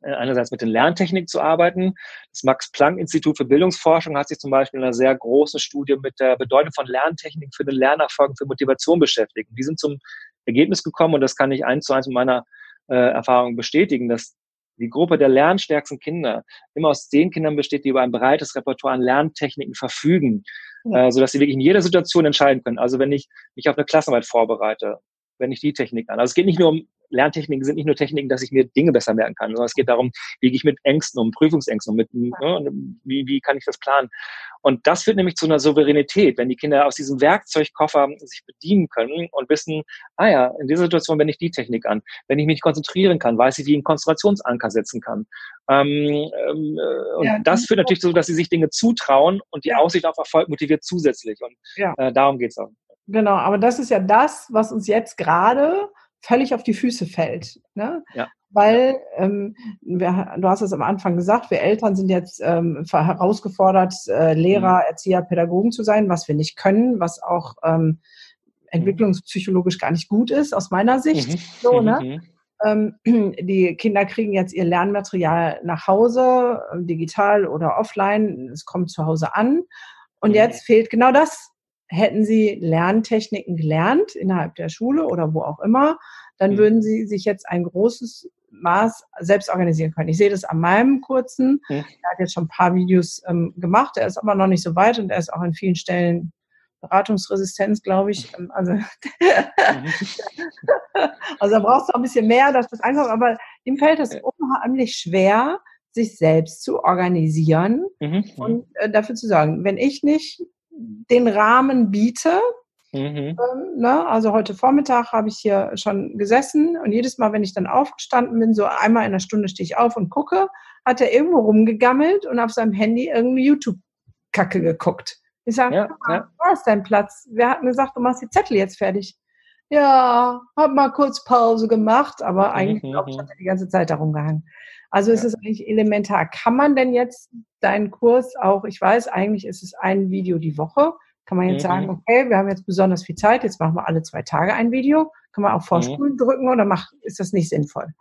S2: äh, einerseits mit den Lerntechniken zu arbeiten. Das Max-Planck-Institut für Bildungsforschung hat sich zum Beispiel in einer sehr großen Studie mit der Bedeutung von Lerntechniken für den Lernerfolg und für Motivation beschäftigt. Die sind zum Ergebnis gekommen und das kann ich eins zu eins mit meiner äh, Erfahrung bestätigen, dass die Gruppe der lernstärksten Kinder immer aus den Kindern besteht, die über ein breites Repertoire an Lerntechniken verfügen, ja. äh, sodass sie wirklich in jeder Situation entscheiden können. Also wenn ich mich auf eine Klassenarbeit vorbereite, wenn ich die Technik an. Also es geht nicht nur um Lerntechniken sind nicht nur Techniken, dass ich mir Dinge besser merken kann, sondern es geht darum, wie gehe ich mit Ängsten um, Prüfungsängsten um, mit, ne, wie, wie kann ich das planen. Und das führt nämlich zu einer Souveränität, wenn die Kinder aus diesem Werkzeugkoffer sich bedienen können und wissen, ah ja, in dieser Situation wende ich die Technik an. Wenn ich mich konzentrieren kann, weiß ich, wie ich einen Konzentrationsanker setzen kann. Ähm, ähm, äh, und ja, das führt natürlich so, dass sie sich Dinge zutrauen und die Aussicht auf Erfolg motiviert zusätzlich. Und ja. äh, darum geht's auch.
S1: Genau, aber das ist ja das, was uns jetzt gerade völlig auf die Füße fällt. Ne? Ja. Weil, ähm, wir, du hast es am Anfang gesagt, wir Eltern sind jetzt ähm, herausgefordert, äh, Lehrer, mhm. Erzieher, Pädagogen zu sein, was wir nicht können, was auch ähm, mhm. entwicklungspsychologisch gar nicht gut ist, aus meiner Sicht. Mhm. So, ne? Mhm. Ähm, [clears throat] die Kinder kriegen jetzt ihr Lernmaterial nach Hause, digital oder offline. Es kommt zu Hause an. Und mhm. jetzt fehlt genau das hätten sie Lerntechniken gelernt innerhalb der Schule oder wo auch immer, dann mhm. würden sie sich jetzt ein großes Maß selbst organisieren können. Ich sehe das an meinem kurzen. Er hat jetzt schon ein paar Videos ähm, gemacht. Er ist aber noch nicht so weit und er ist auch an vielen Stellen Beratungsresistenz, glaube ich. Ähm, also, mhm. [laughs] also da brauchst du auch ein bisschen mehr, dass das einfach, aber ihm fällt es unheimlich schwer, sich selbst zu organisieren mhm. und äh, dafür zu sagen, wenn ich nicht den Rahmen biete. Mhm. Ähm, ne? Also heute Vormittag habe ich hier schon gesessen und jedes Mal, wenn ich dann aufgestanden bin, so einmal in einer Stunde stehe ich auf und gucke, hat er irgendwo rumgegammelt und auf seinem Handy irgendwie YouTube-Kacke geguckt. Ich sage, ja, ja. wo ist dein Platz? Wir hatten gesagt, du machst die Zettel jetzt fertig. Ja, hab mal kurz Pause gemacht, aber eigentlich, mhm. glaube ich, hat er die ganze Zeit darum gehangen. Also ja. ist es eigentlich elementar. Kann man denn jetzt deinen Kurs auch, ich weiß, eigentlich ist es ein Video die Woche. Kann man jetzt mhm. sagen, okay, wir haben jetzt besonders viel Zeit, jetzt machen wir alle zwei Tage ein Video. Kann man auch Vorspulen mhm. drücken oder macht, ist das nicht sinnvoll?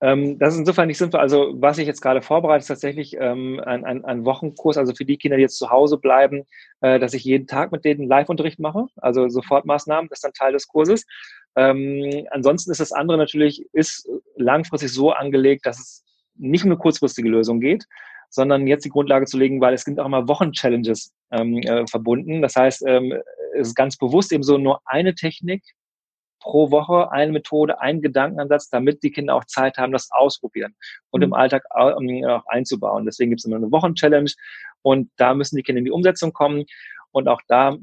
S2: Ähm, das ist insofern nicht sinnvoll. Also was ich jetzt gerade vorbereite, ist tatsächlich ähm, ein, ein, ein Wochenkurs, also für die Kinder, die jetzt zu Hause bleiben, äh, dass ich jeden Tag mit denen Live-Unterricht mache, also Sofortmaßnahmen, das ist dann Teil des Kurses. Ähm, ansonsten ist das andere natürlich, ist langfristig so angelegt, dass es nicht um eine kurzfristige Lösung geht, sondern jetzt die Grundlage zu legen, weil es gibt auch immer Wochenchallenges ähm, äh, verbunden. Das heißt, ähm, es ist ganz bewusst eben so nur eine Technik pro Woche, eine Methode, ein Gedankenansatz, damit die Kinder auch Zeit haben, das ausprobieren und mhm. im Alltag auch, ähm, auch einzubauen. Deswegen gibt es immer eine Wochenchallenge und da müssen die Kinder in die Umsetzung kommen und auch da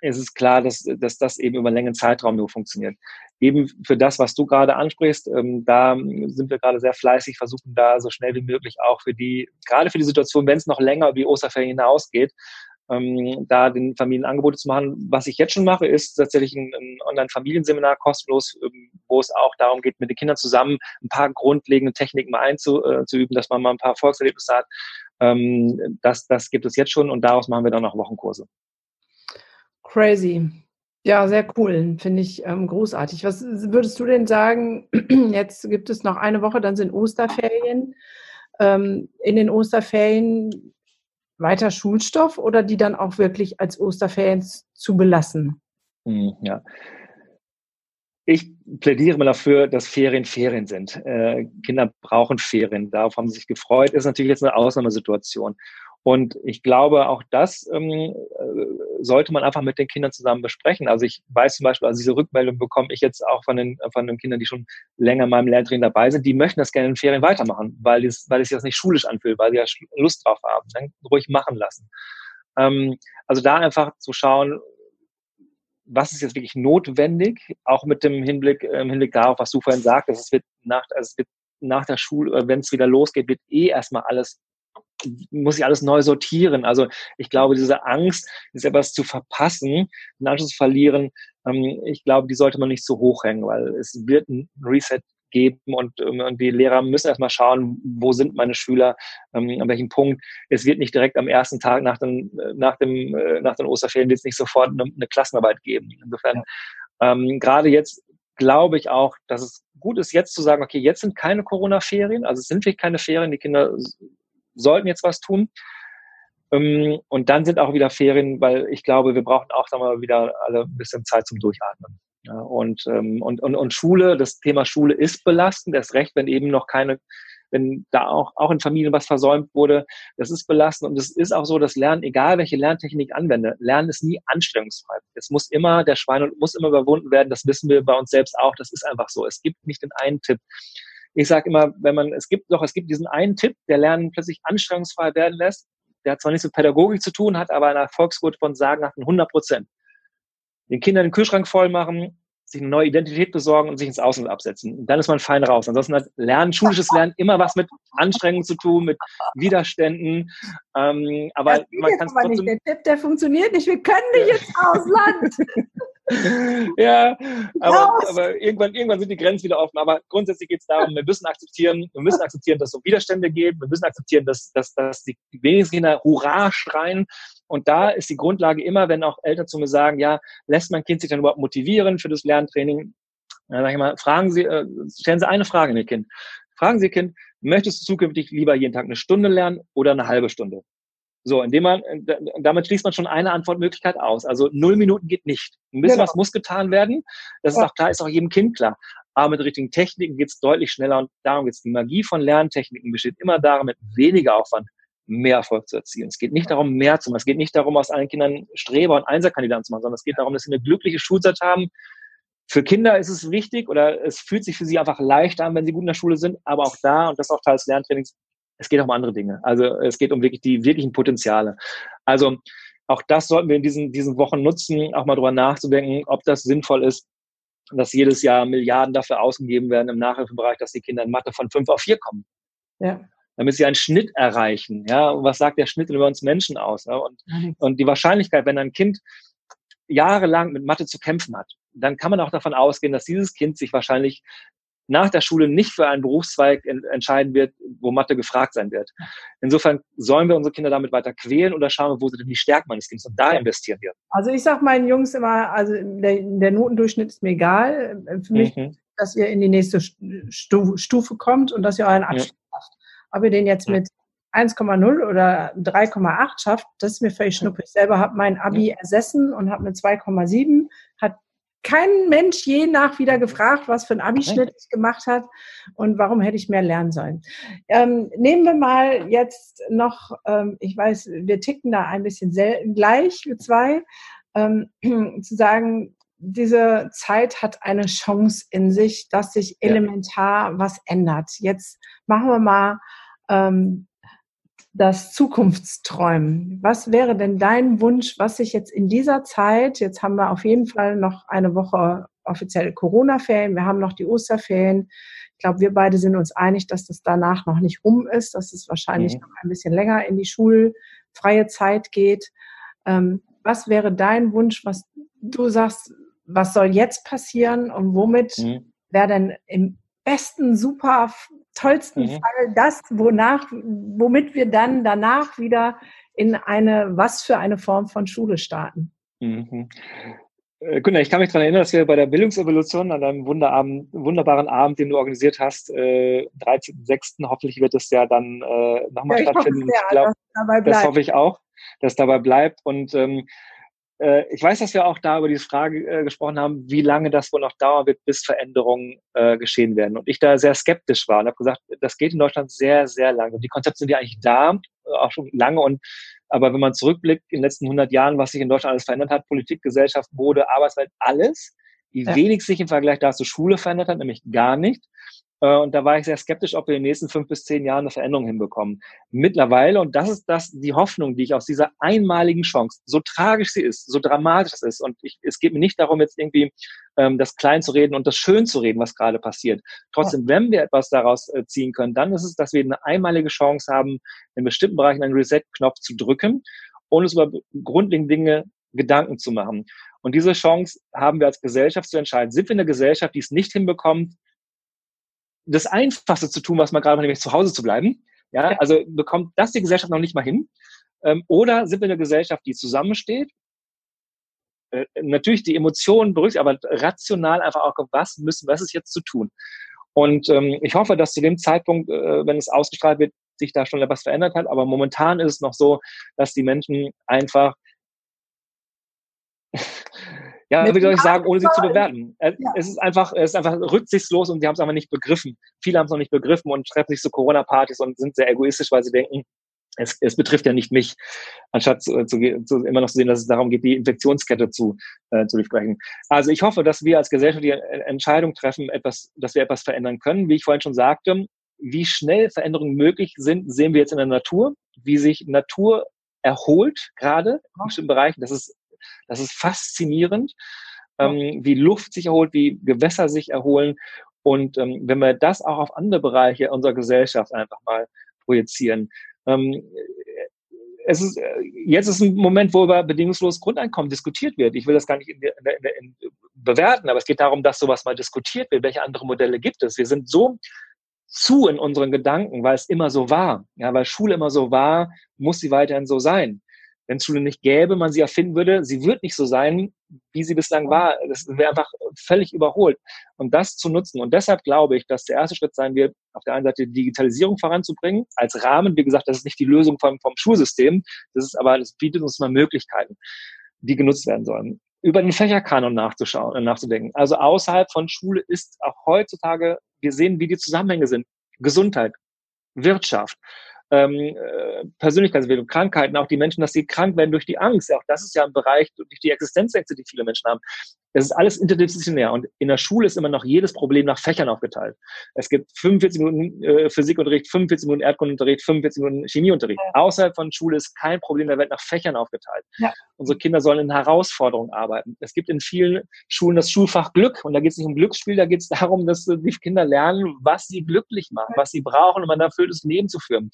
S2: ist es klar, dass, dass das eben über einen längeren Zeitraum nur funktioniert. Eben für das, was du gerade ansprichst, ähm, da sind wir gerade sehr fleißig, versuchen da so schnell wie möglich auch für die, gerade für die Situation, wenn es noch länger über die Osterferien hinausgeht, ähm, da den Familien Angebote zu machen. Was ich jetzt schon mache, ist tatsächlich ein, ein Online-Familienseminar kostenlos, ähm, wo es auch darum geht, mit den Kindern zusammen ein paar grundlegende Techniken mal einzuüben, dass man mal ein paar Volkserlebnisse hat. Ähm, das, das gibt es jetzt schon und daraus machen wir dann auch Wochenkurse.
S1: Crazy. Ja, sehr cool, finde ich ähm, großartig. Was würdest du denn sagen? [clears throat] Jetzt gibt es noch eine Woche, dann sind Osterferien. Ähm, in den Osterferien weiter Schulstoff oder die dann auch wirklich als Osterferien zu belassen?
S2: Hm, ja. Ich plädiere mal dafür, dass Ferien Ferien sind. Äh, Kinder brauchen Ferien. Darauf haben sie sich gefreut. Ist natürlich jetzt eine Ausnahmesituation. Und ich glaube, auch das ähm, äh, sollte man einfach mit den Kindern zusammen besprechen. Also ich weiß zum Beispiel, also diese Rückmeldung bekomme ich jetzt auch von den, von den Kindern, die schon länger in meinem Lehrtraining dabei sind, die möchten das gerne in Ferien weitermachen, weil, es, weil es sich das nicht schulisch anfühlt, weil sie ja Lust drauf haben. Dann ruhig machen lassen. Ähm, also da einfach zu schauen, was ist jetzt wirklich notwendig, auch mit dem Hinblick, im ähm, Hinblick darauf, was du vorhin sagtest, es wird nach, also es wird nach der Schule, wenn es wieder losgeht, wird eh erstmal alles muss ich alles neu sortieren. Also ich glaube, diese Angst, ist etwas zu verpassen, einen Anschluss zu verlieren, ähm, ich glaube, die sollte man nicht so hoch hängen, weil es wird ein Reset geben und, ähm, und die Lehrer müssen erstmal schauen, wo sind meine Schüler, ähm, an welchem Punkt. Es wird nicht direkt am ersten Tag nach, dem, nach, dem, äh, nach den Osterferien wird es nicht sofort eine, eine Klassenarbeit geben. Insofern, ähm, gerade jetzt glaube ich auch, dass es gut ist, jetzt zu sagen, okay, jetzt sind keine Corona-Ferien, also es sind wirklich keine Ferien, die Kinder sollten jetzt was tun. Ähm, und dann sind auch wieder Ferien, weil ich glaube, wir brauchen auch sagen wir, wieder alle ein bisschen Zeit zum Durchatmen. Und, ähm, und, und, und Schule, das Thema Schule ist belastend, erst recht, wenn eben noch keine, wenn da auch, auch in Familien was versäumt wurde, das ist belastend. Und es ist auch so, dass Lernen, egal welche Lerntechnik ich anwende, Lernen ist nie anstrengungsfrei. Es muss immer, der Schwein muss immer überwunden werden. Das wissen wir bei uns selbst auch. Das ist einfach so. Es gibt nicht den einen Tipp ich sage immer, wenn man, es gibt doch, es gibt diesen einen Tipp, der Lernen plötzlich anstrengungsfrei werden lässt. Der hat zwar nichts mit Pädagogik zu tun, hat aber eine Erfolgsquote von sagen nach 100 Prozent. Den Kindern den Kühlschrank voll machen, sich eine neue Identität besorgen und sich ins Ausland absetzen. Und dann ist man fein raus. Ansonsten hat Lernen, schulisches Lernen immer was mit Anstrengungen zu tun, mit Widerständen. Ähm, aber man kann es
S1: trotzdem... Nicht. Der Tipp, der funktioniert nicht. Wir können nicht ins Ausland. [laughs] [laughs]
S2: ja, aber, aber, irgendwann, irgendwann sind die Grenzen wieder offen. Aber grundsätzlich geht es darum, wir müssen akzeptieren, wir müssen akzeptieren, dass es um Widerstände geht. Wir müssen akzeptieren, dass, dass, dass die wenigsten Kinder Hurra schreien. Und da ist die Grundlage immer, wenn auch Eltern zu mir sagen, ja, lässt mein Kind sich dann überhaupt motivieren für das Lerntraining? Dann sage ich mal, fragen Sie, äh, stellen Sie eine Frage an Ihr Kind. Fragen Sie Ihr Kind, möchtest du zukünftig lieber jeden Tag eine Stunde lernen oder eine halbe Stunde? So, indem man, damit schließt man schon eine Antwortmöglichkeit aus. Also null Minuten geht nicht. Ein bisschen genau. was muss getan werden. Das ist auch klar, ist auch jedem Kind klar. Aber mit richtigen Techniken geht es deutlich schneller und darum geht es. Die Magie von Lerntechniken besteht immer darin, mit weniger Aufwand mehr Erfolg zu erzielen. Es geht nicht darum, mehr zu machen. Es geht nicht darum, aus allen Kindern Streber und Einserkandidaten zu machen, sondern es geht darum, dass sie eine glückliche Schulzeit haben. Für Kinder ist es wichtig oder es fühlt sich für sie einfach leicht an, wenn sie gut in der Schule sind. Aber auch da, und das ist auch Teil des Lerntrainings, es geht auch um andere Dinge. Also es geht um wirklich die wirklichen Potenziale. Also auch das sollten wir in diesen, diesen Wochen nutzen, auch mal drüber nachzudenken, ob das sinnvoll ist, dass jedes Jahr Milliarden dafür ausgegeben werden im Nachhilfebereich, dass die Kinder in Mathe von fünf auf vier kommen. Ja. Damit sie einen Schnitt erreichen. Ja, und was sagt der Schnitt über uns Menschen aus? Ja? Und, und die Wahrscheinlichkeit, wenn ein Kind jahrelang mit Mathe zu kämpfen hat, dann kann man auch davon ausgehen, dass dieses Kind sich wahrscheinlich nach der Schule nicht für einen Berufszweig entscheiden wird, wo Mathe gefragt sein wird. Insofern sollen wir unsere Kinder damit weiter quälen oder schauen wir, wo sie denn die Stärken meines Kindes und da investieren wir.
S1: Also ich sage meinen Jungs immer, also der, der, Notendurchschnitt ist mir egal. Für mich, mhm. dass ihr in die nächste Stufe kommt und dass ihr euren Abschluss ja. habt. Ob ihr den jetzt mit 1,0 oder 3,8 schafft, das ist mir völlig schnuppig. Ich selber habe mein Abi ersessen und habe eine 2,7, hat kein Mensch je nach wieder gefragt, was für ein Abischnitt ich gemacht hat und warum hätte ich mehr lernen sollen. Ähm, nehmen wir mal jetzt noch, ähm, ich weiß, wir ticken da ein bisschen selten gleich, wir zwei, ähm, [clears throat] zu sagen, diese Zeit hat eine Chance in sich, dass sich elementar ja. was ändert. Jetzt machen wir mal ähm, das Zukunftsträumen. Was wäre denn dein Wunsch, was sich jetzt in dieser Zeit, jetzt haben wir auf jeden Fall noch eine Woche offizielle Corona-Ferien, wir haben noch die Osterferien. Ich glaube, wir beide sind uns einig, dass das danach noch nicht rum ist, dass es wahrscheinlich mhm. noch ein bisschen länger in die schulfreie Zeit geht. Ähm, was wäre dein Wunsch, was du sagst, was soll jetzt passieren und womit mhm. wäre denn im besten, super, tollsten mhm. Fall das, wonach, womit wir dann danach wieder in eine, was für eine Form von Schule starten?
S2: Mhm. Äh, Gunnar, ich kann mich daran erinnern, dass wir bei der Bildungsevolution an einem wunderbaren Abend, den du organisiert hast, äh, 13.06. Hoffentlich wird es ja dann äh, nochmal ja, stattfinden. Hoffe, ich glaube, das hoffe ich auch, dass dabei bleibt. Und ähm, äh, ich weiß, dass wir auch da über diese Frage äh, gesprochen haben, wie lange das wohl noch dauern wird, bis Veränderungen äh, geschehen werden. Und ich da sehr skeptisch war und habe gesagt, das geht in Deutschland sehr, sehr lange. Und die Konzepte sind ja eigentlich da, äh, auch schon lange. Und aber wenn man zurückblickt in den letzten 100 Jahren, was sich in Deutschland alles verändert hat, Politik, Gesellschaft, Mode, Arbeitswelt, alles, wie ja. wenig sich im Vergleich dazu Schule verändert hat, nämlich gar nicht. Äh, und da war ich sehr skeptisch, ob wir in den nächsten fünf bis zehn Jahren eine Veränderung hinbekommen. Mittlerweile, und das ist das, die Hoffnung, die ich aus dieser einmaligen Chance, so tragisch sie ist, so dramatisch es ist, und ich, es geht mir nicht darum, jetzt irgendwie ähm, das klein zu reden und das schön zu reden, was gerade passiert. Trotzdem, ja. wenn wir etwas daraus äh, ziehen können, dann ist es, dass wir eine einmalige Chance haben, in bestimmten Bereichen einen Reset-Knopf zu drücken und uns über grundlegende Dinge Gedanken zu machen. Und diese Chance haben wir als Gesellschaft zu entscheiden. Sind wir eine Gesellschaft, die es nicht hinbekommt, das Einfachste zu tun, was man gerade macht, nämlich zu Hause zu bleiben. Ja, also bekommt das die Gesellschaft noch nicht mal hin. Ähm, oder sind wir eine Gesellschaft, die zusammensteht, äh, natürlich die Emotionen berücksichtigt, aber rational einfach auch, was müssen, was ist jetzt zu tun? Und ähm, ich hoffe, dass zu dem Zeitpunkt, äh, wenn es ausgestrahlt wird, sich da schon etwas verändert hat. Aber momentan ist es noch so, dass die Menschen einfach ja, wie soll ich sagen, ohne sie zu bewerten. Ja. Es ist einfach, es ist einfach rücksichtslos und sie haben es einfach nicht begriffen. Viele haben es noch nicht begriffen und treffen sich zu Corona-Partys und sind sehr egoistisch, weil sie denken, es, es betrifft ja nicht mich, anstatt zu, zu, zu, immer noch zu sehen, dass es darum geht, die Infektionskette zu, äh, zu durchbrechen. Also ich hoffe, dass wir als Gesellschaft die Entscheidung treffen, etwas, dass wir etwas verändern können. Wie ich vorhin schon sagte, wie schnell Veränderungen möglich sind, sehen wir jetzt in der Natur, wie sich Natur erholt, gerade in bestimmten Bereichen. Das ist das ist faszinierend, ähm, wie Luft sich erholt, wie Gewässer sich erholen. Und ähm, wenn wir das auch auf andere Bereiche unserer Gesellschaft einfach mal projizieren. Ähm, es ist, äh, jetzt ist ein Moment, wo über bedingungsloses Grundeinkommen diskutiert wird. Ich will das gar nicht in, in, in, bewerten, aber es geht darum, dass sowas mal diskutiert wird. Welche andere Modelle gibt es? Wir sind so zu in unseren Gedanken, weil es immer so war. Ja, weil Schule immer so war, muss sie weiterhin so sein wenn es Schule nicht gäbe, man sie erfinden würde, sie wird nicht so sein, wie sie bislang war. Das wäre einfach völlig überholt. Und das zu nutzen. Und deshalb glaube ich, dass der erste Schritt sein wird, auf der einen Seite die Digitalisierung voranzubringen, als Rahmen. Wie gesagt, das ist nicht die Lösung vom, vom Schulsystem. Das ist aber, das bietet uns mal Möglichkeiten, die genutzt werden sollen. Über den Fächerkanon nachzuschauen, äh, nachzudenken. Also außerhalb von Schule ist auch heutzutage, wir sehen, wie die Zusammenhänge sind. Gesundheit, Wirtschaft, ähm, äh, Persönlichkeitsentwicklung, Krankheiten, auch die Menschen, dass sie krank werden durch die Angst. Auch das ist ja ein Bereich durch die Existenzängste, die viele Menschen haben. Es ist alles interdisziplinär und in der Schule ist immer noch jedes Problem nach Fächern aufgeteilt. Es gibt 45 Minuten äh, Physikunterricht, 45 Minuten Erdkundenunterricht, 45 Minuten Chemieunterricht. Ja. Außerhalb von Schule ist kein Problem der Welt nach Fächern aufgeteilt. Ja. Unsere Kinder sollen in Herausforderungen arbeiten. Es gibt in vielen Schulen das Schulfach Glück und da geht es nicht um Glücksspiel, da geht es darum, dass die Kinder lernen, was sie glücklich macht, was sie brauchen, um ein erfülltes Leben zu führen.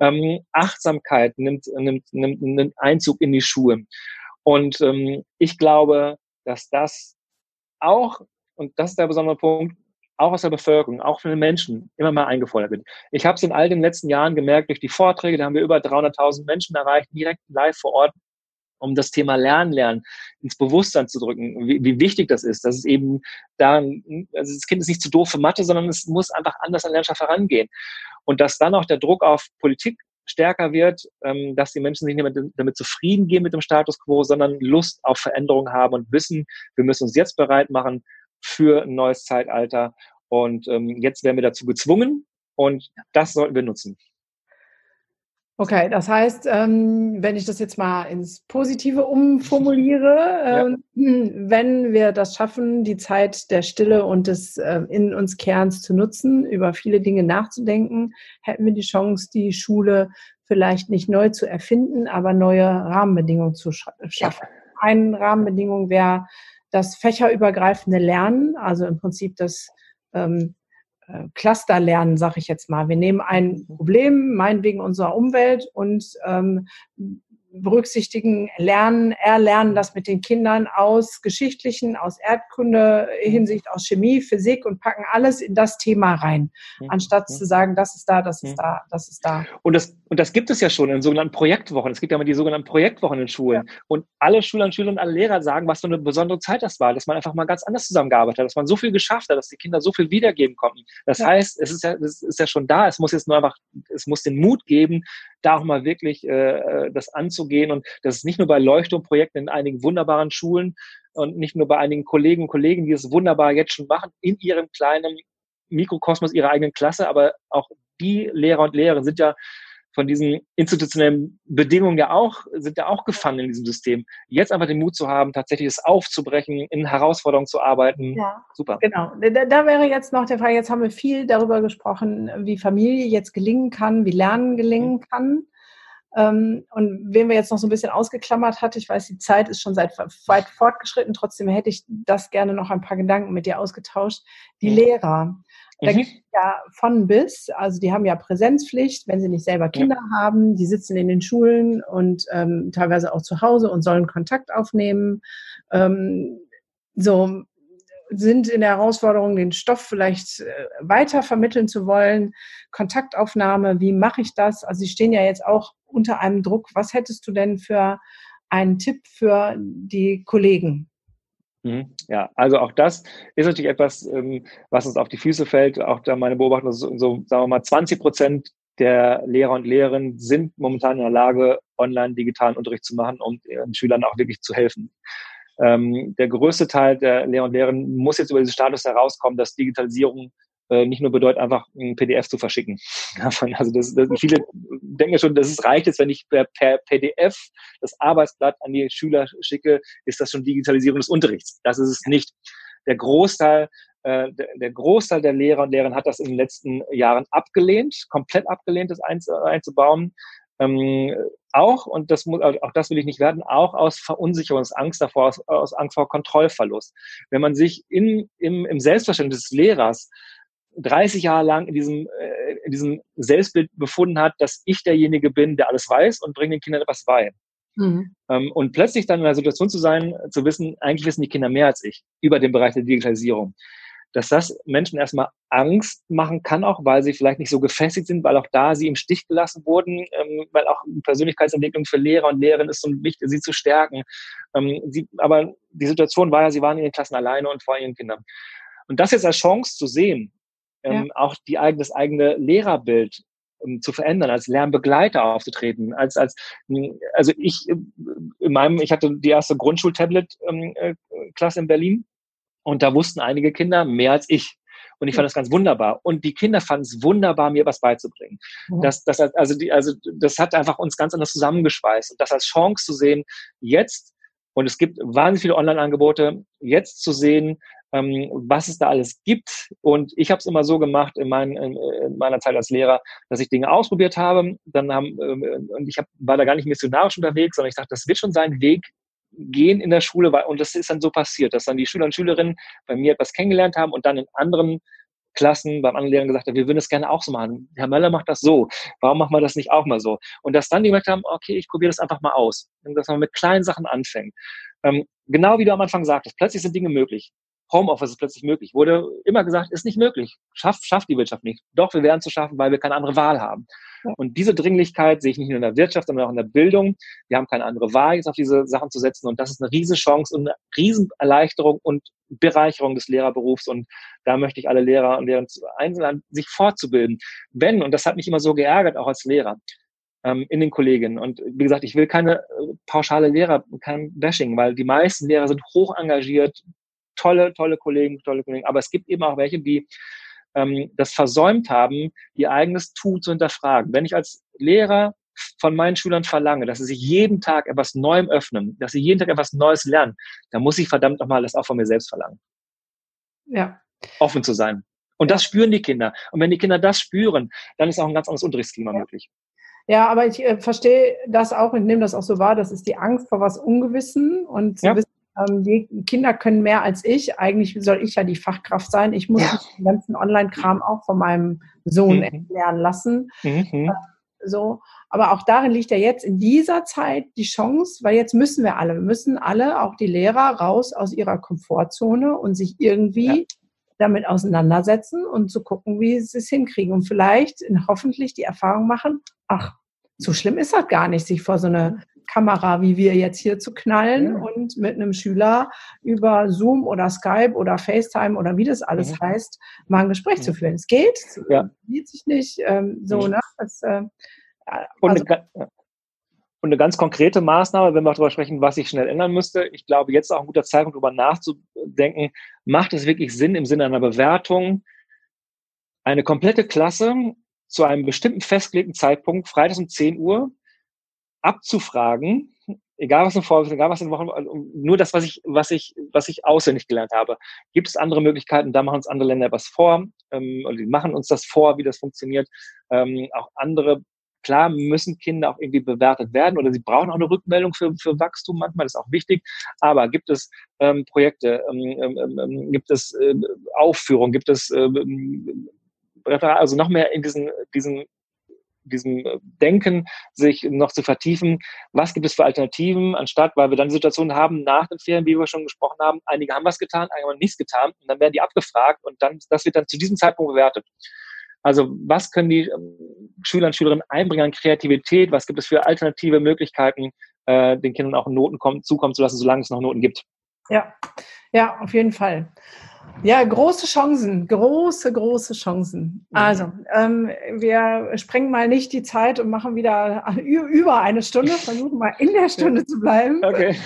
S2: Ähm, Achtsamkeit nimmt, nimmt, nimmt, nimmt Einzug in die Schuhe. Und ähm, ich glaube, dass das auch, und das ist der besondere Punkt, auch aus der Bevölkerung, auch von den Menschen immer mal eingefordert wird. Ich habe es in all den letzten Jahren gemerkt durch die Vorträge, da haben wir über 300.000 Menschen erreicht, direkt live vor Ort, um das Thema Lernen, Lernen ins Bewusstsein zu drücken, wie, wie wichtig das ist, dass es eben da, also das Kind ist nicht zu doof für Mathe, sondern es muss einfach anders an Lernschaft herangehen. Und dass dann auch der Druck auf Politik stärker wird, ähm, dass die Menschen sich nicht mehr damit zufrieden gehen mit dem Status quo, sondern Lust auf Veränderung haben und wissen, wir müssen uns jetzt bereit machen für ein neues Zeitalter. Und ähm, jetzt werden wir dazu gezwungen und das sollten wir nutzen.
S1: Okay, das heißt, ähm, wenn ich das jetzt mal ins Positive umformuliere, [laughs] ja. Ähm, wenn wir das schaffen, die Zeit der Stille und des äh, in uns Kerns zu nutzen, über viele Dinge nachzudenken, hätten wir die Chance, die Schule vielleicht nicht neu zu erfinden, aber neue Rahmenbedingungen zu schaffen. Ja. Eine Rahmenbedingung wäre das fächerübergreifende Lernen, also im Prinzip das ähm, äh, Cluster lernen, sage ich jetzt mal. Wir nehmen ein Problem, meinetwegen unserer Umwelt und ähm, berücksichtigen, lernen, erlernen das mit den Kindern aus geschichtlichen, aus Erdkunde, Hinsicht aus Chemie, Physik und packen alles in das Thema rein, mhm. anstatt mhm. zu sagen, das ist da, das ist mhm. da, das ist da.
S2: Und das, und das gibt es ja schon in sogenannten Projektwochen. Es gibt ja immer die sogenannten Projektwochen in Schulen. Ja. Und alle Schüler und Schüler und alle Lehrer sagen, was für eine besondere Zeit das war, dass man einfach mal ganz anders zusammengearbeitet hat, dass man so viel geschafft hat, dass die Kinder so viel wiedergeben konnten. Das heißt, es ist ja, es ist ja schon da. Es muss jetzt nur einfach, es muss den Mut geben, da auch mal wirklich äh, äh das anzugehen. Und das ist nicht nur bei Leuchtturmprojekten in einigen wunderbaren Schulen und nicht nur bei einigen Kollegen und Kollegen, die es wunderbar jetzt schon machen, in ihrem kleinen Mikrokosmos ihrer eigenen Klasse, aber auch die Lehrer und Lehrerinnen sind ja von diesen institutionellen Bedingungen ja auch, sind ja auch gefangen in diesem System. Jetzt einfach den Mut zu haben, tatsächlich es aufzubrechen, in Herausforderungen zu arbeiten.
S1: Ja, super. Genau. Da, da, wäre jetzt noch der Fall, jetzt haben wir viel darüber gesprochen, wie Familie jetzt gelingen kann, wie Lernen gelingen mhm. kann. Ähm, und wen wir jetzt noch so ein bisschen ausgeklammert hat, ich weiß, die Zeit ist schon seit weit fortgeschritten, trotzdem hätte ich das gerne noch ein paar Gedanken mit dir ausgetauscht. Die mhm. Lehrer. Da mhm. gibt es ja von bis, also die haben ja Präsenzpflicht, wenn sie nicht selber Kinder ja. haben, die sitzen in den Schulen und ähm, teilweise auch zu Hause und sollen Kontakt aufnehmen. Ähm, so sind in der Herausforderung, den Stoff vielleicht äh, weiter vermitteln zu wollen. Kontaktaufnahme, wie mache ich das? Also sie stehen ja jetzt auch unter einem Druck. Was hättest du denn für einen Tipp für die Kollegen?
S2: Mhm. Ja, also auch das ist natürlich etwas, ähm, was uns auf die Füße fällt. Auch da meine Beobachtung, so, so sagen wir mal, 20 Prozent der Lehrer und Lehrerinnen sind momentan in der Lage, online digitalen Unterricht zu machen, um ihren Schülern auch wirklich zu helfen. Ähm, der größte Teil der Lehrer und Lehrerinnen muss jetzt über diesen Status herauskommen, dass Digitalisierung äh, nicht nur bedeutet, einfach ein PDF zu verschicken. [laughs] also das, das, viele denken schon, dass es reicht jetzt, wenn ich per, per PDF das Arbeitsblatt an die Schüler schicke, ist das schon Digitalisierung des Unterrichts. Das ist es nicht. Der Großteil äh, der, der Großteil der Lehrer und Lehrerinnen hat das in den letzten Jahren abgelehnt, komplett abgelehnt, das einzubauen. Ähm, auch, und das muss, auch das will ich nicht werden, auch aus Verunsicherungsangst davor, aus, aus Angst vor Kontrollverlust. Wenn man sich in, im, im Selbstverständnis des Lehrers 30 Jahre lang in diesem, äh, in diesem Selbstbild befunden hat, dass ich derjenige bin, der alles weiß und bringt den Kindern etwas bei. Mhm. Ähm, und plötzlich dann in einer Situation zu sein, zu wissen, eigentlich wissen die Kinder mehr als ich über den Bereich der Digitalisierung. Dass das Menschen erstmal Angst machen kann, auch weil sie vielleicht nicht so gefestigt sind, weil auch da sie im Stich gelassen wurden, ähm, weil auch Persönlichkeitsentwicklung für Lehrer und Lehrerinnen ist so wichtig, sie zu stärken. Ähm, sie, aber die Situation war ja, sie waren in den Klassen alleine und vor ihren Kindern. Und das jetzt als Chance zu sehen, ähm, ja. auch die eigene, das eigene Lehrerbild um, zu verändern, als Lernbegleiter aufzutreten, als, als, also ich, äh, in meinem, ich hatte die erste Grundschul-Tablet-Klasse ähm, äh, in Berlin und da wussten einige Kinder mehr als ich. Und ich fand das ganz wunderbar. Und die Kinder fanden es wunderbar, mir was beizubringen. Mhm. Das, das, also, die, also, das hat einfach uns ganz anders zusammengeschweißt. Und das als Chance zu sehen, jetzt, und es gibt wahnsinnig viele Online-Angebote, jetzt zu sehen, ähm, was es da alles gibt. Und ich habe es immer so gemacht in, mein, in, in, meiner Zeit als Lehrer, dass ich Dinge ausprobiert habe. Dann haben, ähm, und ich hab, war da gar nicht missionarisch unterwegs, sondern ich dachte, das wird schon seinen Weg gehen in der Schule. Und das ist dann so passiert, dass dann die Schüler und Schülerinnen bei mir etwas kennengelernt haben und dann in anderen Klassen beim anderen Lehrer gesagt haben, wir würden es gerne auch so machen. Herr Möller macht das so. Warum machen wir das nicht auch mal so? Und dass dann die gemerkt haben, okay, ich probiere das einfach mal aus. Und dass man mit kleinen Sachen anfängt. Ähm, genau wie du am Anfang sagtest, plötzlich sind Dinge möglich. Homeoffice ist plötzlich möglich. Wurde immer gesagt, ist nicht möglich. Schafft, schafft die Wirtschaft nicht. Doch, wir werden es schaffen, weil wir keine andere Wahl haben. Und diese Dringlichkeit sehe ich nicht nur in der Wirtschaft, sondern auch in der Bildung. Wir haben keine andere Wahl, jetzt auf diese Sachen zu setzen. Und das ist eine Riesenchance und eine Riesenerleichterung und Bereicherung des Lehrerberufs. Und da möchte ich alle Lehrer und Lehrer einzeln sich fortzubilden. Wenn, und das hat mich immer so geärgert, auch als Lehrer, ähm, in den Kolleginnen. Und wie gesagt, ich will keine äh, pauschale Lehrer, kein Bashing, weil die meisten Lehrer sind hoch engagiert, tolle, tolle Kollegen, tolle Kollegen. Aber es gibt eben auch welche, die ähm, das versäumt haben, ihr eigenes Tun zu hinterfragen. Wenn ich als Lehrer von meinen Schülern verlange, dass sie sich jeden Tag etwas Neuem öffnen, dass sie jeden Tag etwas Neues lernen, dann muss ich verdammt nochmal das auch von mir selbst verlangen. Ja. Offen zu sein. Und das spüren die Kinder. Und wenn die Kinder das spüren, dann ist auch ein ganz anderes Unterrichtsklima ja. möglich.
S1: Ja, aber ich äh, verstehe das auch und nehme das auch so wahr. Das ist die Angst vor was Ungewissen und zu ja. wissen, die Kinder können mehr als ich. Eigentlich soll ich ja die Fachkraft sein. Ich muss ja. den ganzen Online-Kram auch von meinem Sohn mhm. lernen lassen. Mhm. So, aber auch darin liegt ja jetzt in dieser Zeit die Chance, weil jetzt müssen wir alle, wir müssen alle, auch die Lehrer, raus aus ihrer Komfortzone und sich irgendwie ja. damit auseinandersetzen und zu gucken, wie sie es hinkriegen und vielleicht hoffentlich die Erfahrung machen, ach, so schlimm ist das gar nicht, sich vor so eine Kamera, wie wir jetzt hier zu knallen ja. und mit einem Schüler über Zoom oder Skype oder FaceTime oder wie das alles ja. heißt, mal ein Gespräch ja. zu führen. Es geht, es ja. sich nicht ähm, so, ne? Das, äh,
S2: und, also, eine, und, eine, ganz konkrete Maßnahme, wenn wir darüber sprechen, was sich schnell ändern müsste. Ich glaube, jetzt ist auch ein guter Zeitpunkt, darüber nachzudenken, macht es wirklich Sinn im Sinne einer Bewertung, eine komplette Klasse zu einem bestimmten festgelegten Zeitpunkt, freitags um 10 Uhr, abzufragen, egal was in Vorwürfen, egal was in Wochen, nur das, was ich, was ich, was ich auswendig gelernt habe. Gibt es andere Möglichkeiten? Da machen uns andere Länder was vor, ähm, oder die machen uns das vor, wie das funktioniert. Ähm, auch andere, klar müssen Kinder auch irgendwie bewertet werden oder sie brauchen auch eine Rückmeldung für, für Wachstum manchmal, das ist auch wichtig. Aber gibt es ähm, Projekte, ähm, ähm, ähm, ähm gibt es äh, Aufführungen, gibt es äh, also noch mehr in diesen, diesen diesem Denken sich noch zu vertiefen. Was gibt es für Alternativen, anstatt, weil wir dann Situationen haben nach den Ferien, wie wir schon gesprochen haben, einige haben was getan, einige haben nichts getan und dann werden die abgefragt und dann, das wird dann zu diesem Zeitpunkt bewertet. Also was können die ähm, Schüler und Schülerinnen einbringen an Kreativität? Was gibt es für alternative Möglichkeiten, äh, den Kindern auch Noten kommen, zukommen zu lassen, solange es noch Noten gibt?
S1: Ja, ja, auf jeden Fall. Ja, große Chancen, große, große Chancen. Also, ähm, wir sprengen mal nicht die Zeit und machen wieder über eine Stunde, [laughs] versuchen mal in der Stunde zu bleiben. Okay.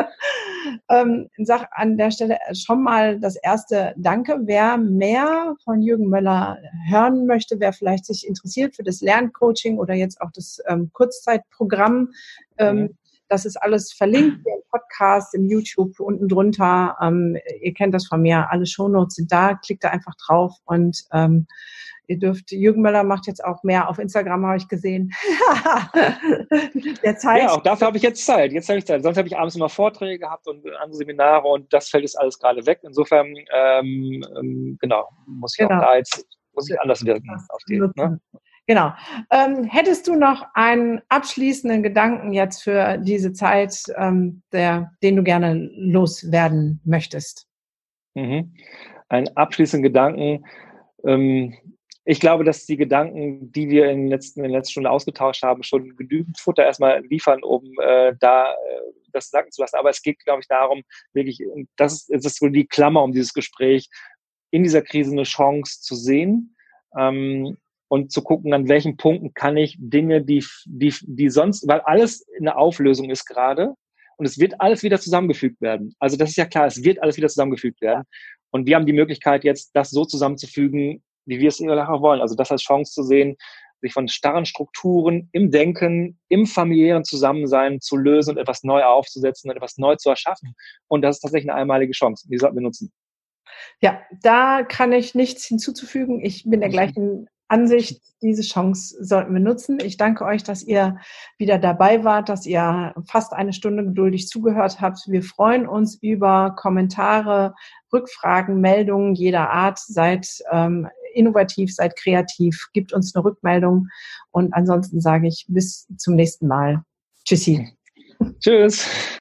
S1: [laughs] ähm, sag an der Stelle schon mal das erste Danke. Wer mehr von Jürgen Möller hören möchte, wer vielleicht sich interessiert für das Lerncoaching oder jetzt auch das ähm, Kurzzeitprogramm, ähm, mhm das ist alles verlinkt im Podcast, im YouTube unten drunter. Ähm, ihr kennt das von mir. Alle Shownotes sind da. Klickt da einfach drauf und ähm, ihr dürft, Jürgen Möller macht jetzt auch mehr auf Instagram, habe ich gesehen. [laughs]
S2: Der Zeit. Ja, auch dafür habe ich jetzt Zeit. Jetzt habe ich Zeit. Sonst habe ich abends immer Vorträge gehabt und andere Seminare und das fällt jetzt alles gerade weg. Insofern, ähm, ähm, genau, muss ich genau. auch da jetzt muss ich anders wirken auf die. Ne?
S1: Genau. Ähm, hättest du noch einen abschließenden Gedanken jetzt für diese Zeit, ähm, der, den du gerne loswerden möchtest?
S2: Mhm. Einen abschließenden Gedanken. Ähm, ich glaube, dass die Gedanken, die wir in, letzten, in der letzten Stunde ausgetauscht haben, schon genügend Futter erstmal liefern, um äh, da äh, das sagen zu lassen. Aber es geht, glaube ich, darum, wirklich, das ist, ist so die Klammer um dieses Gespräch, in dieser Krise eine Chance zu sehen. Ähm, und zu gucken, an welchen Punkten kann ich Dinge, die, die, die sonst, weil alles in der Auflösung ist gerade und es wird alles wieder zusammengefügt werden. Also das ist ja klar, es wird alles wieder zusammengefügt werden. Und wir haben die Möglichkeit jetzt, das so zusammenzufügen, wie wir es nachher wollen. Also das als Chance zu sehen, sich von starren Strukturen im Denken, im familiären Zusammensein zu lösen und etwas neu aufzusetzen und etwas neu zu erschaffen. Und das ist tatsächlich eine einmalige Chance. Die sollten wir nutzen.
S1: Ja, da kann ich nichts hinzuzufügen. Ich bin der mhm. gleichen Ansicht, diese Chance sollten wir nutzen. Ich danke euch, dass ihr wieder dabei wart, dass ihr fast eine Stunde geduldig zugehört habt. Wir freuen uns über Kommentare, Rückfragen, Meldungen jeder Art. Seid ähm, innovativ, seid kreativ, gebt uns eine Rückmeldung. Und ansonsten sage ich bis zum nächsten Mal. Tschüssi.
S2: Tschüss.